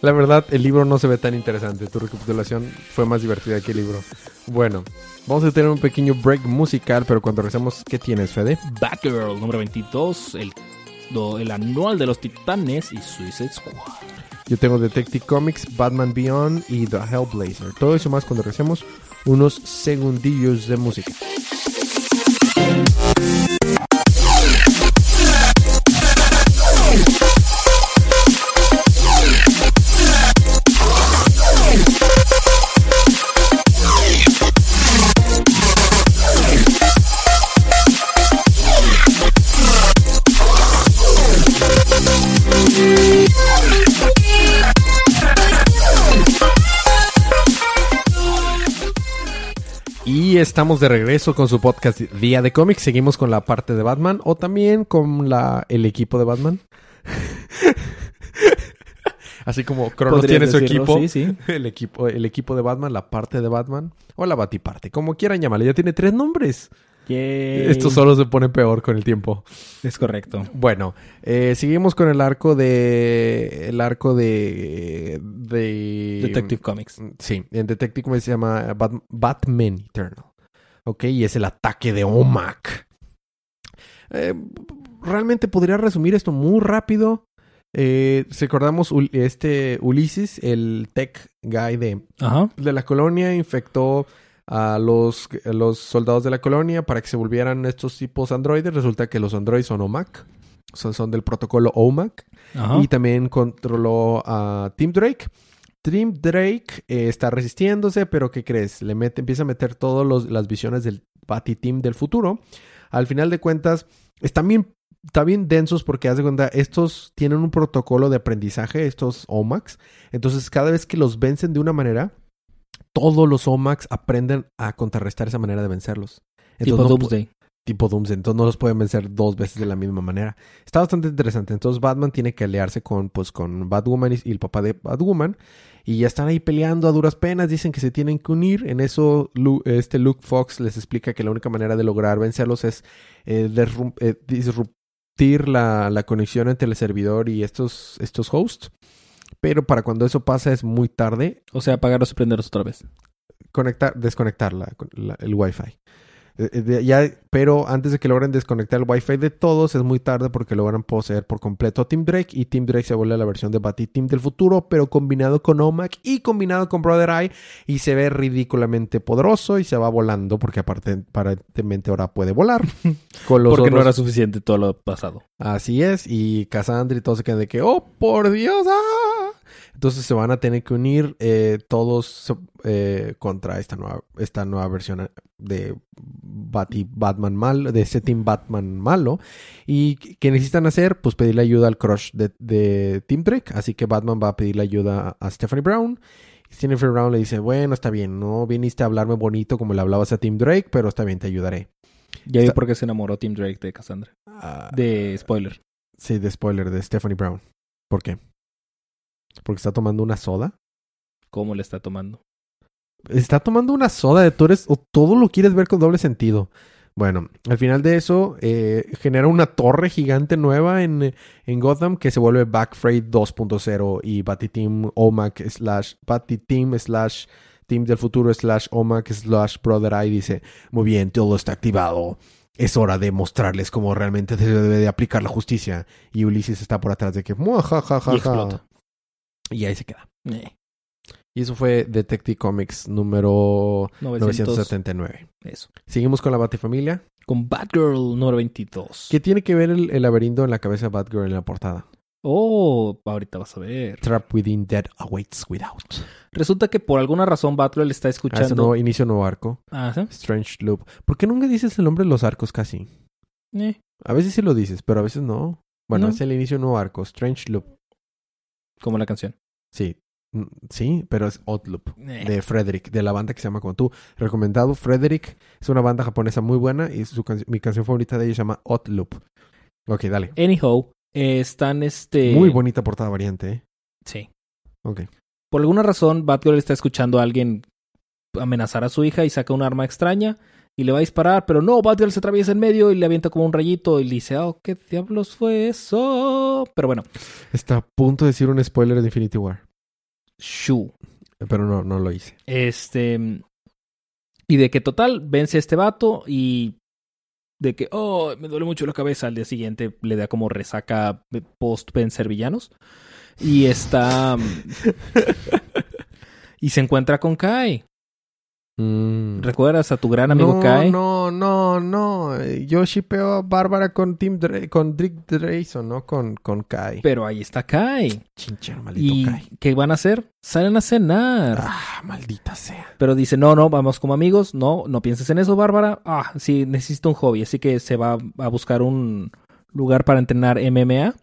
La verdad, el libro no se ve tan interesante. Tu recapitulación fue más divertida que el libro. Bueno, vamos a tener un pequeño break musical, pero cuando regresemos, ¿qué tienes, Fede? Batgirl número 22, el, do- el anual de los titanes y Suicide Squad. Yo tengo Detective Comics, Batman Beyond y The Hellblazer. Todo eso más cuando regresemos unos segundillos de música. Y estamos de regreso con su podcast Día de Cómics. Seguimos con la parte de Batman o también con la, el equipo de Batman. Así como Cronos tiene su equipo, Sí, sí. el equipo, el equipo de Batman, la parte de Batman, o la Batiparte, como quieran llamarle, ya tiene tres nombres. Yay. Esto solo se pone peor con el tiempo. Es correcto. Bueno, eh, seguimos con el arco de. El arco de. de Detective Comics. Sí, en Detective Comics se llama Bat- Batman Eternal. Ok, y es el ataque de OMAC. Eh, realmente podría resumir esto muy rápido. Eh, recordamos este Ulises, el tech guy de, Ajá. de la colonia, infectó a los, a los soldados de la colonia para que se volvieran estos tipos androides. Resulta que los androides son OMAC, son, son del protocolo OMAC. Ajá. Y también controló a Tim Drake. Tim Drake eh, está resistiéndose, pero ¿qué crees? Le mete, empieza a meter todas las visiones del Batty Team del futuro. Al final de cuentas, están bien, está bien densos porque, haz de cuenta, estos tienen un protocolo de aprendizaje, estos OMAX. Entonces, cada vez que los vencen de una manera, todos los OMAX aprenden a contrarrestar esa manera de vencerlos. tipo no Doomsday. tipo Doomsday. Entonces no los pueden vencer dos veces de la misma manera. Está bastante interesante. Entonces Batman tiene que aliarse con, pues, con Batwoman y, y el papá de Batwoman. Y ya están ahí peleando a duras penas. Dicen que se tienen que unir. En eso Lu- este Luke Fox les explica que la única manera de lograr vencerlos es eh, eh, disruptir la, la conexión entre el servidor y estos, estos hosts. Pero para cuando eso pasa es muy tarde O sea, apagarlos y prenderlos otra vez. conectar, desconectar la- la- el Wi-Fi. Eh, eh, de- ya, pero antes de que logren desconectar el Wi-Fi de todos, es muy tarde porque logran poseer por completo a Team Drake y Team Drake se vuelve la versión de Batty Team del futuro, pero combinado con OMAC y combinado con Brother Eye y se ve ridículamente poderoso y se va volando porque aparte, aparentemente ahora puede volar. Con los Porque no era suficiente todo lo pasado. Así es, y Cassandra y todos se quedan de que, oh, por Dios, ¡ah! Entonces se van a tener que unir eh, todos eh, contra esta nueva, esta nueva versión de Bati- Batman malo, de ese Team Batman malo. Y que necesitan hacer, pues pedirle ayuda al crush de, de Team Drake. Así que Batman va a pedirle ayuda a, Stephanie Brown. Stephanie Brown le dice, bueno, está bien, no viniste a hablarme bonito como le hablabas a Team Drake, pero está bien, te ayudaré. Ya vi por qué se enamoró Tim Drake de Cassandra. Ah, De spoiler. Sí, de spoiler de Stephanie Brown. ¿Por qué? Porque está tomando una soda. ¿Cómo le está tomando? Está tomando una soda de tú eres, o todo lo quieres ver con doble sentido. Bueno, al final de eso, eh, genera una torre gigante nueva en, en Gotham que se vuelve Backfreight 2.0 y Batiteam OMAC slash Batiteam slash Team del futuro slash OMAC slash Brother Eye dice, muy bien, todo está activado. Es hora de mostrarles cómo realmente se debe de aplicar la justicia. Y Ulises está por atrás de que, "Muajajajaja". Y explota. Y ahí se queda. Eh, Y eso fue Detective Comics número 900. 979. Eso. Seguimos con la Batifamilia. Con Batgirl número 22. ¿Qué tiene que ver el, el laberinto en la cabeza de Batgirl en la portada? Oh, ahorita vas a ver. Trap within, dead awaits without. Resulta que por alguna razón Batgirl está Ah, escuchando. nuevo, inicio nuevo arco. Ah, ¿sí? Strange Loop. ¿Por qué nunca dices el nombre de los arcos casi? Eh, A veces sí lo dices, pero a veces no. Bueno, No. es el inicio nuevo arco. Strange Loop. como la canción. Sí. Sí, pero es Odd Loop. Eh, De Frederick, de la banda que se llama como tú. Recomendado, Frederick. Es una banda japonesa muy buena y su can- mi canción favorita de ellos se llama Odd Loop. Ok, dale. Anyhow, eh, están este. Muy bonita portada variante, ¿eh? Sí. Ok. Por alguna razón, Batgirl está escuchando a alguien amenazar a su hija y saca un arma extraña y le va a disparar, pero no, Batgirl se atraviesa en medio y le avienta como un rayito y le dice, oh, ¿qué diablos fue eso? Pero bueno, Está a punto de decir un spoiler de Infinity War. Shu. Pero no, no lo hice. Este. Y de que total, vence a este vato y. De que, oh, me duele mucho la cabeza. Al día siguiente le da como resaca post vencer villanos. Y está. y se encuentra con Kai. Mm. ¿Recuerdas a tu gran amigo no, Kai? No, no, no. Yo shipeo a Bárbara con Tim Dra- con Dick Drayson, no con, con Kai. Pero ahí está Kai. Chinchero, maldito ¿Y Kai. qué van a hacer? Salen a cenar. Ah, maldita sea. Pero dice, no, no, vamos como amigos. No, no pienses en eso, Bárbara. Ah, sí, necesito un hobby. Así que se va a buscar un lugar para entrenar MMA.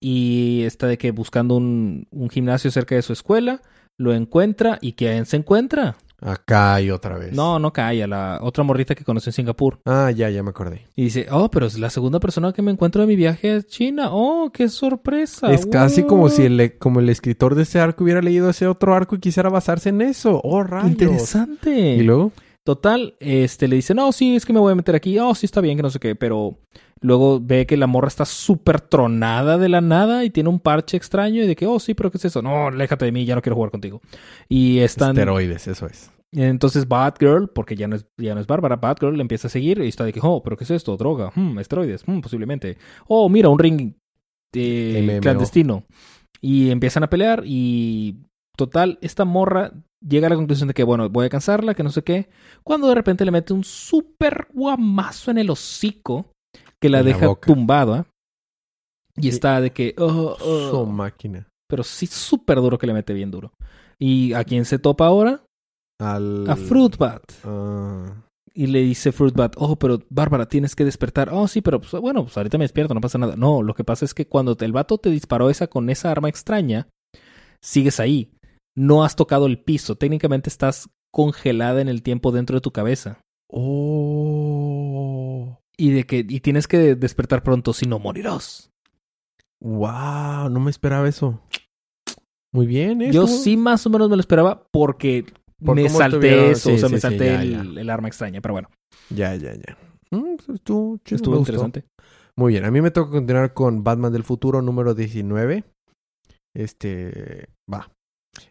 Y está de que buscando un, un gimnasio cerca de su escuela. Lo encuentra. ¿Y quién se encuentra? Acá y otra vez. No, no cae, a la otra morrita que conoció en Singapur. Ah, ya, ya me acordé. Y dice, oh, pero es la segunda persona que me encuentro de mi viaje a China. Oh, qué sorpresa. Es casi como si el, como el escritor de ese arco hubiera leído ese otro arco y quisiera basarse en eso. Oh, rayos. Interesante. Y luego, Total, este le dice, no, sí, es que me voy a meter aquí. Oh, sí, está bien, que no sé qué. Pero luego ve que la morra está súper tronada de la nada y tiene un parche extraño y de que, oh, sí, pero ¿qué es eso? No, aléjate de mí, ya no quiero jugar contigo. Y están... esteroides, eso es. Entonces Batgirl, porque ya no es, ya no es Bárbara, Batgirl le empieza a seguir y está de que, oh, pero ¿qué es esto? Droga, hmm, esteroides, hmm, posiblemente. Oh, mira, un ring eh, clandestino. Y empiezan a pelear y total, esta morra llega a la conclusión de que, bueno, voy a cansarla, que no sé qué, cuando de repente le mete un súper guamazo en el hocico que la En la deja boca. tumbada. Y está de que, oh, oh, Su máquina. pero sí súper duro que le mete bien duro. ¿Y a quién se topa ahora? Al... A Fruitbat. Ah, Y le dice Fruitbat, oh, pero Bárbara, tienes que despertar. Oh, sí, pero pues, bueno, pues ahorita me despierto, no pasa nada. No, lo que pasa es que cuando el vato te disparó esa con esa arma extraña, sigues ahí. No has tocado el piso. Técnicamente estás congelada en el tiempo dentro de tu cabeza. Oh. Y de que y tienes que despertar pronto, si no morirás. Wow, no me esperaba eso. Muy bien, ¿eh? Yo sí más o menos me lo esperaba porque Por me salté eso, sí, o sea, sí, me sí, salté ya, el, el arma extraña, pero bueno, Ya, ya, ya. Mm, pues estuvo chido, estuvo gustó. interesante. Muy bien, a mí me toca continuar con Batman del futuro número 19. Este, va.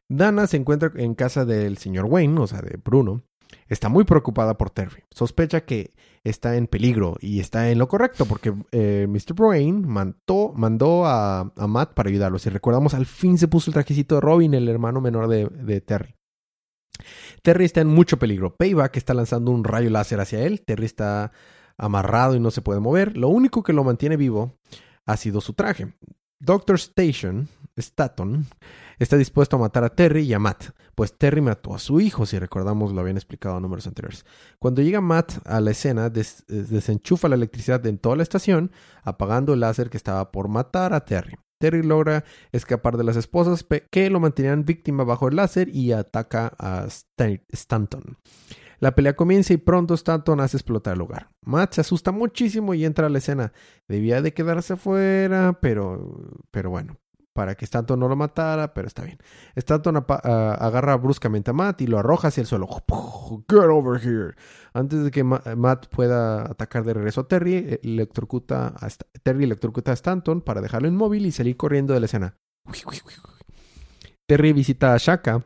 Dana se encuentra en casa del señor Wayne, o sea, de Bruno. Está muy preocupada por Terry. Sospecha que está en peligro y está en lo correcto porque eh, Mr. Wayne mandó, a, Matt para ayudarlo. Si recordamos, al fin se puso el trajecito de Robin, el hermano menor de, de Terry. Terry está en mucho peligro. Payback está lanzando un rayo láser hacia él. Terry está amarrado y no se puede mover. Lo único que lo mantiene vivo ha sido su traje. Doctor Station, Staton, está dispuesto a matar a Terry y a Matt, pues Terry mató a su hijo, si recordamos lo habían explicado en números anteriores. Cuando llega Matt a la escena, eh, desenchufa la electricidad en toda la estación, apagando el láser que estaba por matar a Terry. Terry logra escapar de las esposas que lo mantenían víctima bajo el láser y ataca a Sta- Stanton. La pelea comienza y pronto Stanton hace explotar el lugar. Matt se asusta muchísimo y entra a la escena. Debía de quedarse afuera, pero, pero bueno, para que Stanton no lo matara, pero está bien. Stanton ah, agarra bruscamente a Matt y lo arroja hacia el suelo. Get over here. Antes de que Ma- Matt pueda atacar de regreso a Terry, eh, electrocuta a Terry electrocuta a Stanton para dejarlo inmóvil y salir corriendo de la escena. Terry visita a Shaka,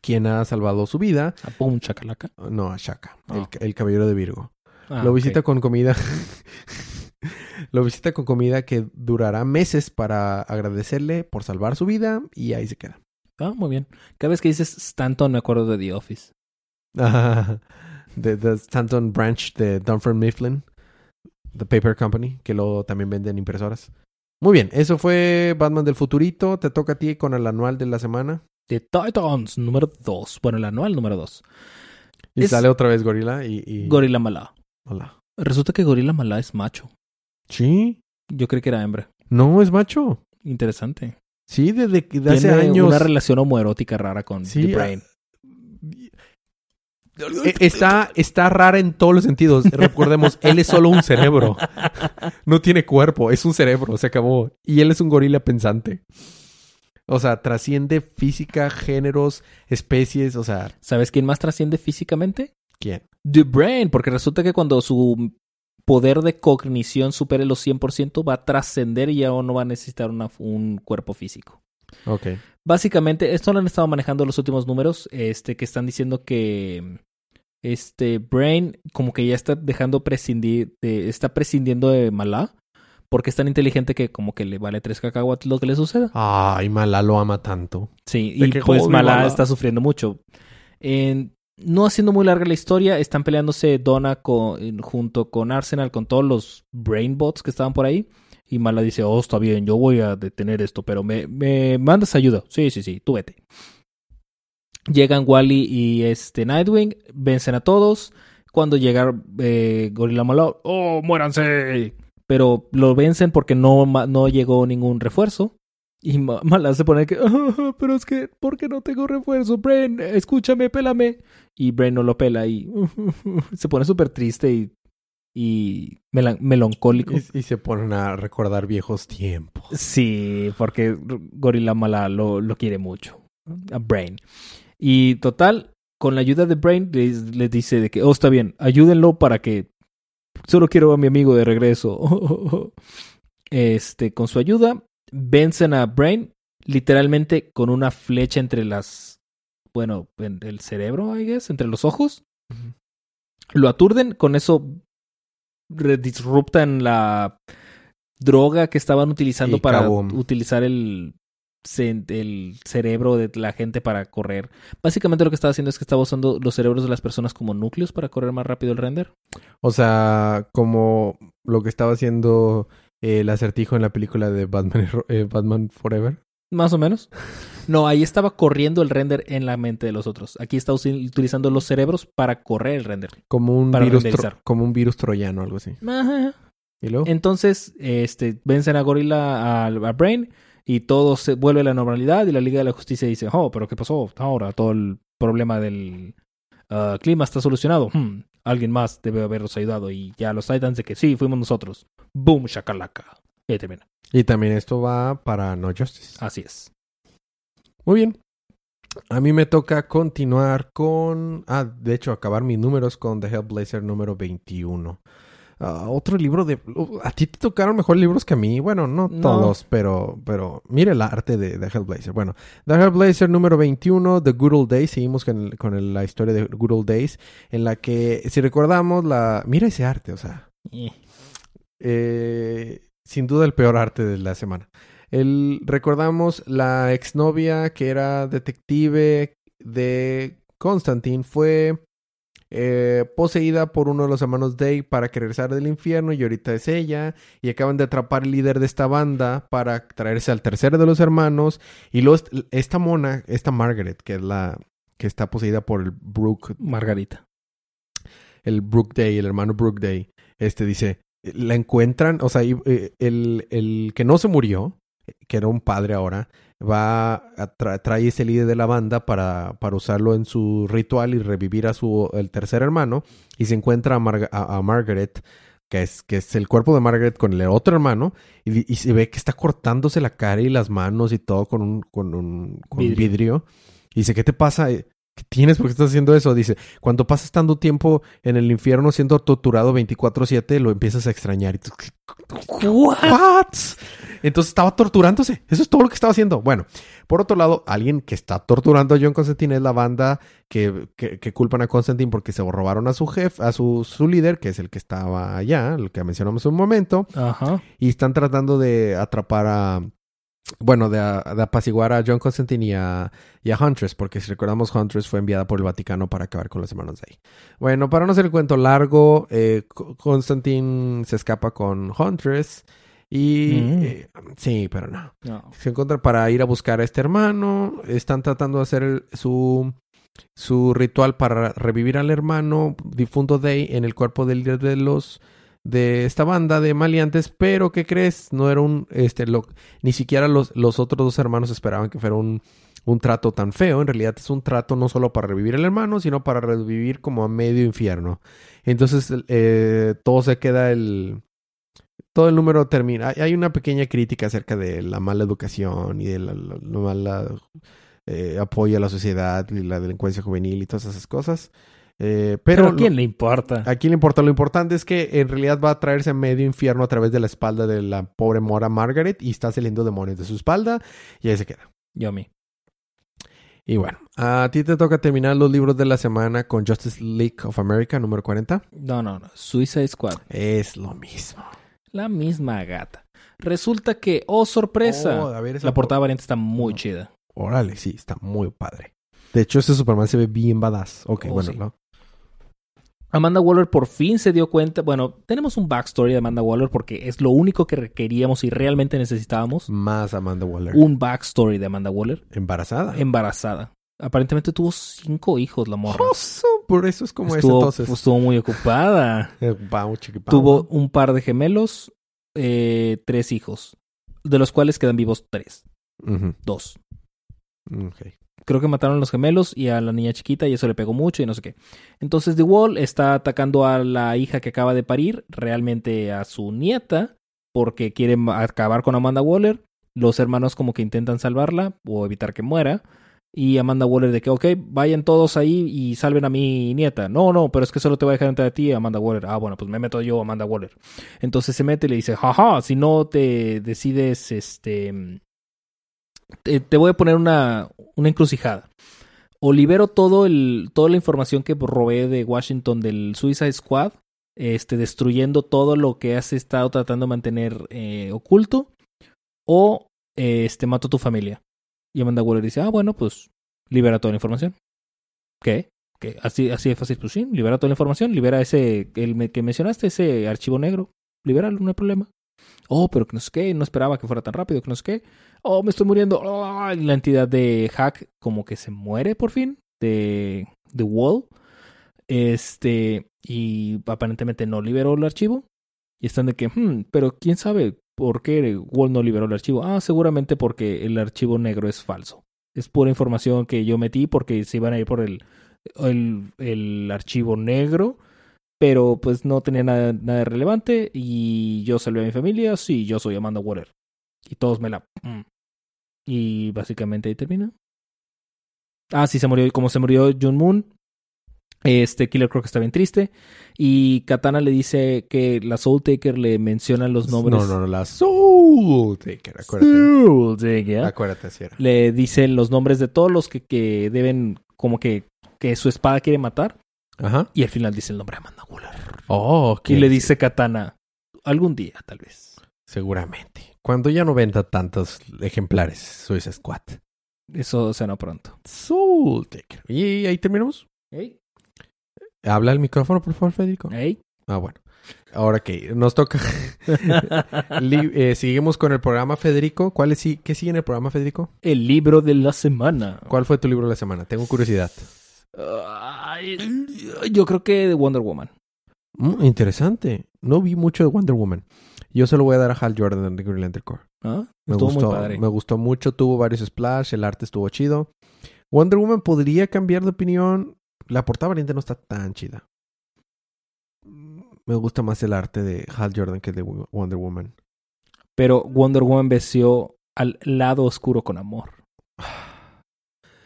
quien ha salvado su vida. A pum, chacalaca. No, a Shaka, el, Ah. el caballero de Virgo. Ah, lo visita con comida. lo visita con comida que durará meses para agradecerle por salvar su vida y ahí se queda. Ah, muy bien. Cada vez que dices Stanton me acuerdo de The Office. de The Stanton Branch de Dunford Mifflin, The Paper Company, que luego también venden impresoras. Muy bien, eso fue Batman del Futurito. Te toca a ti con el anual de la semana. The Titans número 2. Bueno, el anual número 2. Y Es- sale otra vez Gorila y... y... Gorila. Hola. Resulta que Gorila Mala es macho. Sí, Yo creí que era hembra. no es macho. Interesante. Sí, desde que de hace años. una relación homoerótica rara con Sí, The Brain. Eh, Está, está rara en todos los sentidos. Recordemos, él es solo un cerebro. No tiene cuerpo, es un cerebro, se acabó. Y él es un gorila pensante. O sea, trasciende física, géneros, especies, o sea, ¿Sabes quién más trasciende físicamente? ¿quién? The Brain, porque resulta que cuando su poder de cognición supere los 100% va a trascender y ya no va a necesitar una- un cuerpo físico. Ok. Básicamente, esto lo han estado manejando los últimos números, este, que están diciendo que este Brain como que ya está dejando prescindir, de- está prescindiendo de Malá, porque es tan inteligente que como que le vale tres cacahuates lo que le suceda. Ay, Mala lo ama tanto. Sí, De y pues Malá Malá. está sufriendo mucho. En- no haciendo muy larga la historia, están peleándose Donna con- junto con Arsenal, con todos los Brainbots que estaban por ahí. Y Mala dice, oh, está bien, yo voy a detener esto, pero me, me mandas ayuda. Sí, sí, sí, tú vete. Llegan Wally y este Nightwing, vencen a todos. Cuando llega eh, Gorilla Mala, oh, muéranse. Pero lo vencen porque no, no llegó ningún refuerzo. Y Ma- Mala se pone que, "Ah, pero es que, ¿por qué no tengo refuerzo? Brain, escúchame, pélame. Y Brain no lo pela y se pone súper triste y, y melan- melancólico. Y, y se ponen a recordar viejos tiempos. Sí, porque Gorilla Mala lo, lo quiere mucho. A Brain. Y total, con la ayuda de Brain, les, les dice de que, oh, está bien, ayúdenlo para que solo quiero a mi amigo de regreso. Este, con su ayuda, vencen a Brain literalmente con una flecha entre las, bueno, en el cerebro, I guess, entre los ojos. Lo aturden, con eso disruptan la droga que estaban utilizando Y para utilizar el, el cerebro de la gente para correr. Básicamente lo que estaba haciendo es que estaba usando los cerebros de las personas como núcleos para correr más rápido el render. O sea, como lo que estaba haciendo el acertijo en la película de Batman, eh, Batman Forever. Más o menos. No, ahí estaba corriendo el render en la mente de los otros. Aquí está utilizando los cerebros para correr el render. Como un virus tro- como un virus troyano, algo así. Ajá. ¿Y luego? Entonces, este, vencen a Gorilla, a, a Brain, y todo se vuelve a la normalidad. Y la Liga de la Justicia dice: Oh, pero ¿qué pasó? Ahora todo el problema del ah, clima está solucionado. Hmm, alguien más debe habernos ayudado. Y ya los Titans de que sí, fuimos nosotros. Boom, shakalaka. Y ahí termina. Y también esto va para No Justice. Así es. Muy bien. A mí me toca continuar con... Ah, de hecho, acabar mis números con The Hellblazer número 21. Ah, otro libro de... uh, a ti te tocaron mejores libros que a mí. Bueno, no, No. todos, pero, pero mire el arte de, de Hellblazer. Bueno, The Hellblazer número 21, The Good Old Days. Seguimos con, el- con el- la historia de Good Old Days, en la que, si recordamos, la... Mira ese arte, o sea... Eh, Eh, sin duda el peor arte de la semana. El, recordamos la exnovia que era detective de Constantine fue eh, poseída por uno de los hermanos Day para que regresara del infierno y ahorita es ella y acaban de atrapar al líder de esta banda para traerse al tercero de los hermanos y esta mona, esta Margaret que es la que está poseída por el Brook Margarita. el Brook Day, el hermano Brook Day, este dice, la encuentran, o sea, eh, el, el que no se murió, que era un padre ahora, va a tra- trae ese líder de la banda para, para usarlo en su ritual y revivir a su el tercer hermano y se encuentra a, a- a Margaret que es, que es el cuerpo de Margaret con el otro hermano y se ve que está cortándose la cara y las manos y todo con un, con un con Vidrio. vidrio. Y dice, ¿qué te pasa? ¿Qué tienes? ¿Por qué estás haciendo eso? Dice, cuando pasas tanto tiempo en el infierno siendo torturado 24/7, lo empiezas a extrañar. Y tú, ¿What? Entonces estaba torturándose. Eso es todo lo que estaba haciendo. Bueno, por otro lado, alguien que está torturando a John Constantine es la banda que, que, que culpan a Constantine porque se robaron a su jefe, a su, su líder, que es el que estaba allá, el que mencionamos un momento, Ajá. y están tratando de atrapar a. Bueno, de, de apaciguar a John Constantine y a, y a Huntress, porque si recordamos, Huntress fue enviada por el Vaticano para acabar con los hermanos Day. Bueno, para no hacer el cuento largo, eh, Co- Constantine se escapa con Huntress y... Mm. eh, sí, pero no. No. Se encuentra para ir a buscar a este hermano. Están tratando de hacer el- su, su ritual para revivir al hermano difunto Day en el cuerpo del líder de los de esta banda de maleantes, pero ¿qué crees? No era un este lo, ni siquiera los, los otros dos hermanos esperaban que fuera un, un trato tan feo. En realidad es un trato no solo para revivir al hermano, sino para revivir como a medio infierno. Entonces eh, todo se queda el todo el número termina. Hay, una pequeña crítica acerca de la mala educación y de la- la mala eh, apoyo a la sociedad y la delincuencia juvenil y todas esas cosas. Eh, pero Pero, ¿a quién lo- le importa? ¿A quién le importa? Lo importante es que en realidad va a traerse a medio infierno a través de la espalda de la pobre mora Margaret y está saliendo demonios de su espalda y ahí se queda. Yo a mí. Y bueno, a ti te toca terminar los libros de la semana con Justice League of America número 40. No, no, no. Suicide Squad. Es lo mismo. La misma gata. Resulta que, oh sorpresa, Oh, ver, la portada variante está muy chida. Órale, sí, está muy padre. De hecho, ese Superman se ve bien badass. Ok, Oh, bueno, sí. ¿no? Amanda Waller por fin se dio cuenta. Bueno, tenemos un backstory de Amanda Waller porque es lo único que requeríamos y realmente necesitábamos. Más Amanda Waller. Un backstory de Amanda Waller Embarazada. embarazada. Aparentemente tuvo cinco hijos la morra. Oso, por eso es como es estuvo, entonces. estuvo muy ocupada. Eh. Tuvo un par de gemelos, eh, tres hijos, de los cuales quedan vivos tres. Dos. Ok. Creo que mataron a los gemelos y a la niña chiquita y eso le pegó mucho y no sé qué. Entonces The Wall está atacando a la hija que acaba de parir, realmente a su nieta, porque quiere acabar con Amanda Waller. Los hermanos como que intentan salvarla o evitar que muera. Y Amanda Waller de que, ok, vayan todos ahí y salven a mi nieta. No, no, pero es que solo te voy a dejar entrar a ti, Amanda Waller. Ah, bueno, pues me meto yo, Amanda Waller. Entonces se mete y le dice, jaja, si no te decides, este... Te, te voy a poner una, una encrucijada. O libero todo el, toda la información que robé de Washington del Suicide Squad, este, destruyendo todo lo que has estado tratando de mantener eh, oculto, o este, mato a tu familia. Y Amanda Waller dice, ah, bueno, pues libera toda la información. ¿Qué? ¿Qué? Así, así de fácil, pues sí, libera toda la información, libera ese, el que mencionaste, ese archivo negro, libéralo, no hay problema. Oh, pero que no sé qué, no esperaba que fuera tan rápido, que no sé qué. Oh, me estoy muriendo. Y la entidad de Hack como que se muere por fin, de The Wall. Este, y aparentemente no liberó el archivo. Y están de que, hmm, pero quién sabe por qué Wall no liberó el archivo. Ah, seguramente porque el archivo negro es falso. Es pura información que yo metí porque se iban a ir por el, el, el archivo negro. Pero pues no tenía nada, nada de relevante. Y yo salvé a mi familia. Sí, yo soy Amanda Waller. Y todos me la. mm. Y básicamente ahí termina. Ah, sí, se murió. Como se murió Jun Moon. Este Killer que está bien triste. Y Katana le dice que la Soul Taker le menciona los nombres. No, no, no, la Soul Taker, acuérdate. Soul Taker. Acuérdate, era. Le dice los nombres de todos los que, que deben, como que, que su espada quiere matar. Ajá. Y al final dice el nombre de Amanda Waller. Oh. Y le dice Katana, algún día, tal vez. Seguramente. Cuando ya no venda tantos ejemplares, Suicide Squad. Eso será pronto. Soul Taker. Y ahí terminamos. Ey, Habla el micrófono, por favor, Federico. ey. Ah, bueno. Ahora que nos toca. Eh, seguimos con el programa, Federico. ¿Cuál es, ¿Qué sigue en el programa, Federico? el libro de la semana. ¿Cuál fue tu libro de la semana? Tengo curiosidad. Yo creo que de Wonder Woman. Mm, interesante. No vi mucho de Wonder Woman. Yo se lo voy a dar a Hal Jordan de Green Lantern Corps. ¿Ah? Me Estuvo gustó, muy padre. me gustó mucho, tuvo varios splash, el arte estuvo chido. Wonder Woman podría cambiar de opinión. La portada variante no está tan chida. Me gusta más el arte de Hal Jordan que el de Wonder Woman. Pero Wonder Woman venció al lado oscuro con amor.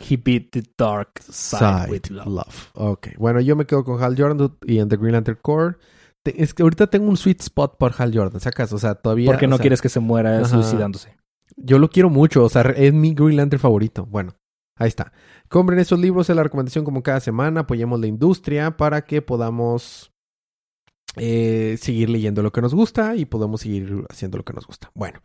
He beat the dark side, with love. Ok, bueno, yo me quedo con Hal Jordan y en The Green Lantern Corps. Es que ahorita tengo un sweet spot por Hal Jordan, ¿sacas? O sea, todavía... Porque no sea, quieres que se muera Ajá. suicidándose. Yo lo quiero mucho, o sea, es mi Green Lantern favorito. Bueno, ahí está. Compren esos libros, es la recomendación como cada semana. Apoyemos la industria para que podamos eh, seguir leyendo lo que nos gusta y podamos seguir haciendo lo que nos gusta. Bueno,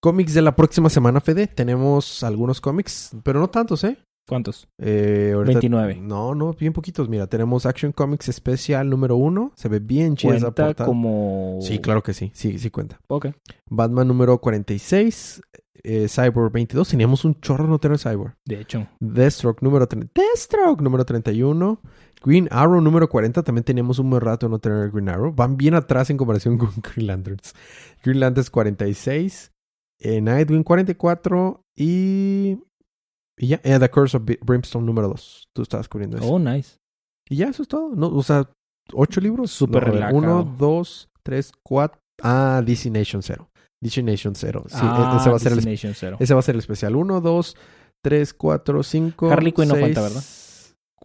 cómics de la próxima semana, Fede. Tenemos algunos cómics, pero no tantos, ¿eh? ¿Cuántos? Eh, ahorita- 29. No, no, bien poquitos. Mira, tenemos Action Comics especial número uno. Se ve bien chida esa portada. como... Sí, claro que sí. Sí, sí cuenta. Ok. Batman número 46. eh, Cyborg 22. Teníamos un chorro no tener Cyborg. De hecho. Deathstroke número, Deathstroke número 31. Green Arrow número 40. También teníamos un buen rato no tener Green Arrow. Van bien atrás en comparación con Green Lanterns. Green Lanterns 46. Eh, Nightwing 44. Y... Y ya, eh, The Curse of Brimstone número 2. Tú estabas cubriendo eso. Oh, nice. Y ya, eso es todo. No, o sea, ocho libros. Súper No, relajado. Uno, dos, tres, cuatro. Ah, DC Nation 0. DC Nation 0. Sí, ah, ese va a ser el Destination Zero. ese va a ser el especial. 1, 2, 3, 4, 5. Harley Quinn no cuenta, ¿verdad?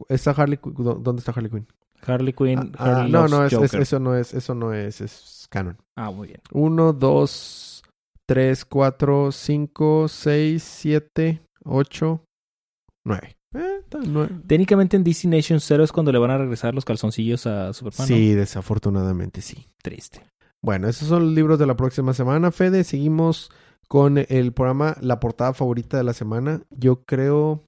Está Harley Quinn. ¿dó- ¿Dónde está Harley Quinn? Harley Quinn. Ah, Harley no, Loves no, es- es- eso no es, eso no es, es canon. Ah, muy bien. 1, 2, 3, 4, 5, 6, 7, 8, 9. Eh, está nueve. Técnicamente en DC Nation Zero es cuando le van a regresar los calzoncillos a Superman. ¿no? Sí, desafortunadamente sí. Triste. Bueno, esos son los libros de la próxima semana, Fede. Seguimos con el programa La portada favorita de la semana. Yo creo...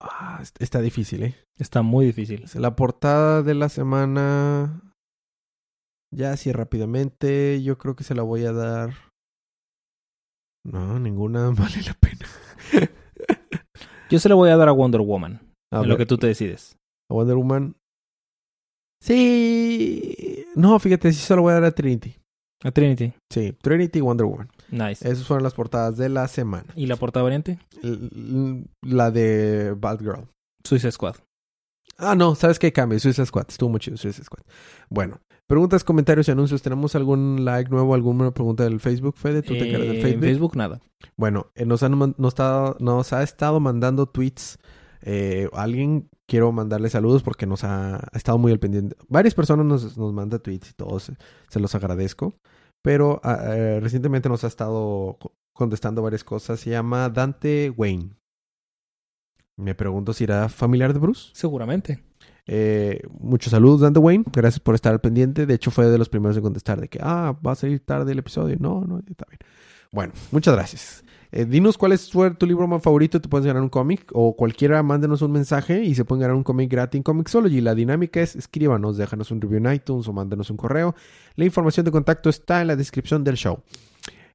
Ah, est- está difícil, ¿eh? Está muy difícil. La portada de la semana... Ya así rápidamente, yo creo que se la voy a dar... No, ninguna vale la pena. Yo se lo voy a dar a Wonder Woman. A en ver, lo que tú te decides. a Wonder Woman... Sí... No, fíjate, sí se la voy a dar a Trinity. A Trinity. Sí, Trinity y Wonder Woman. Nice. Esas fueron las portadas de la semana. ¿Y la portada variante? La de Batgirl. Suicide Squad. Ah, no, ¿sabes qué cambia? Suicide Squad. Estuvo muy chido Suicide Squad. Bueno, preguntas, comentarios y anuncios. ¿Tenemos algún like nuevo, alguna pregunta del Facebook, Fede? ¿Tú te encargas del Eh, Facebook? En Facebook nada. Bueno, eh, nos, han, man- nos, está- nos ha estado mandando tweets. Eh, alguien, quiero mandarle saludos porque nos ha, ha estado muy al pendiente. Varias personas nos, nos mandan tweets y todos se, los agradezco. Pero ah, recientemente nos ha estado co- contestando varias cosas. Se llama Dante Wayne. Me pregunto si era familiar de Bruce. Seguramente. Eh, muchos saludos, Dante Wayne. Gracias por estar al pendiente. De hecho, fue de los primeros en contestar de que, ah, va a salir tarde el episodio. No, no, está bien. Bueno, muchas gracias. Eh, dinos cuál es tu, libro más favorito. Te puedes ganar un cómic o cualquiera, mándenos un mensaje y se pueden ganar un cómic gratis en Comixology. La dinámica es escríbanos, déjanos un review en iTunes o mándenos un correo. La información de contacto está en la descripción del show.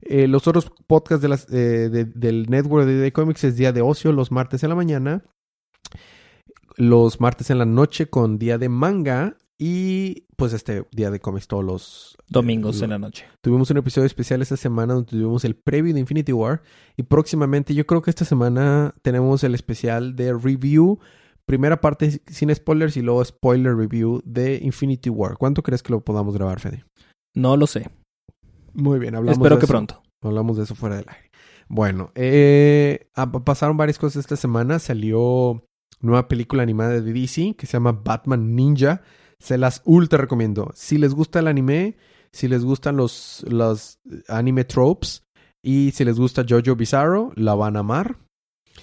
Eh, los otros podcasts de eh, de- del network de Day Comics es Día de Ocio los martes en la mañana, los martes en la noche con Día de Manga y pues este Día de Comics todos los Domingos lo- en la noche. Tuvimos un episodio especial esta semana donde tuvimos el preview de Infinity War y próximamente yo creo que esta semana tenemos el especial de review, primera parte sin spoilers y luego spoiler review de Infinity War. ¿Cuánto crees que lo podamos grabar, Fede? No lo sé. Muy bien, hablamos Espero de que eso. pronto. Hablamos de eso fuera del aire. Bueno, eh, pasaron varias cosas esta semana. Salió nueva película animada de DC que se llama Batman Ninja. Se las ultra recomiendo. Si les gusta el anime, si les gustan los, los anime tropes y si les gusta Jojo Bizarro, la van a amar.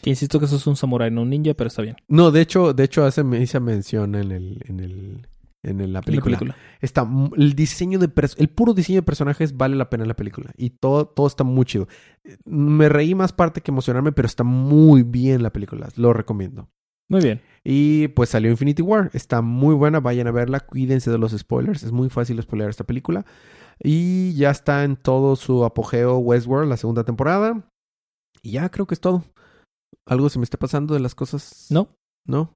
Que insisto que eso es un samurái, no un ninja, pero está bien. No, de hecho, de hecho hace esa mención en el, en el, en la La película. Está el diseño de el puro diseño de personajes vale la pena en la película y todo todo está muy chido. Eh, Me reí más parte que emocionarme, pero está muy bien la película, lo recomiendo. Muy bien. Y pues salió Infinity War, está muy buena, vayan a verla, cuídense de los spoilers, es muy fácil spoiler esta película. Y ya está en todo su apogeo Westworld, la segunda temporada. Y ya creo que es todo. ¿Algo se me está pasando de las cosas? No. ¿No?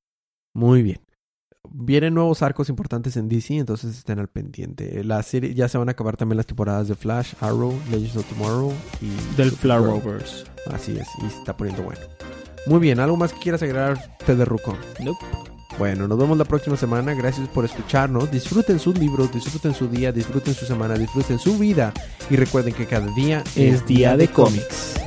Muy bien. Vienen nuevos arcos importantes en DC, entonces estén al pendiente. La serie ya se van a acabar también las temporadas de Flash, Arrow, Legends of Tomorrow y Del. Flowerverse. Así es, y se está poniendo bueno. Muy bien, ¿algo más que quieras agregar, Fede Ruco? Nope. Bueno, nos vemos la próxima semana. Gracias por escucharnos. Disfruten sus libros, disfruten su día, disfruten su semana, disfruten su vida. Y recuerden que cada día Es día de cómics.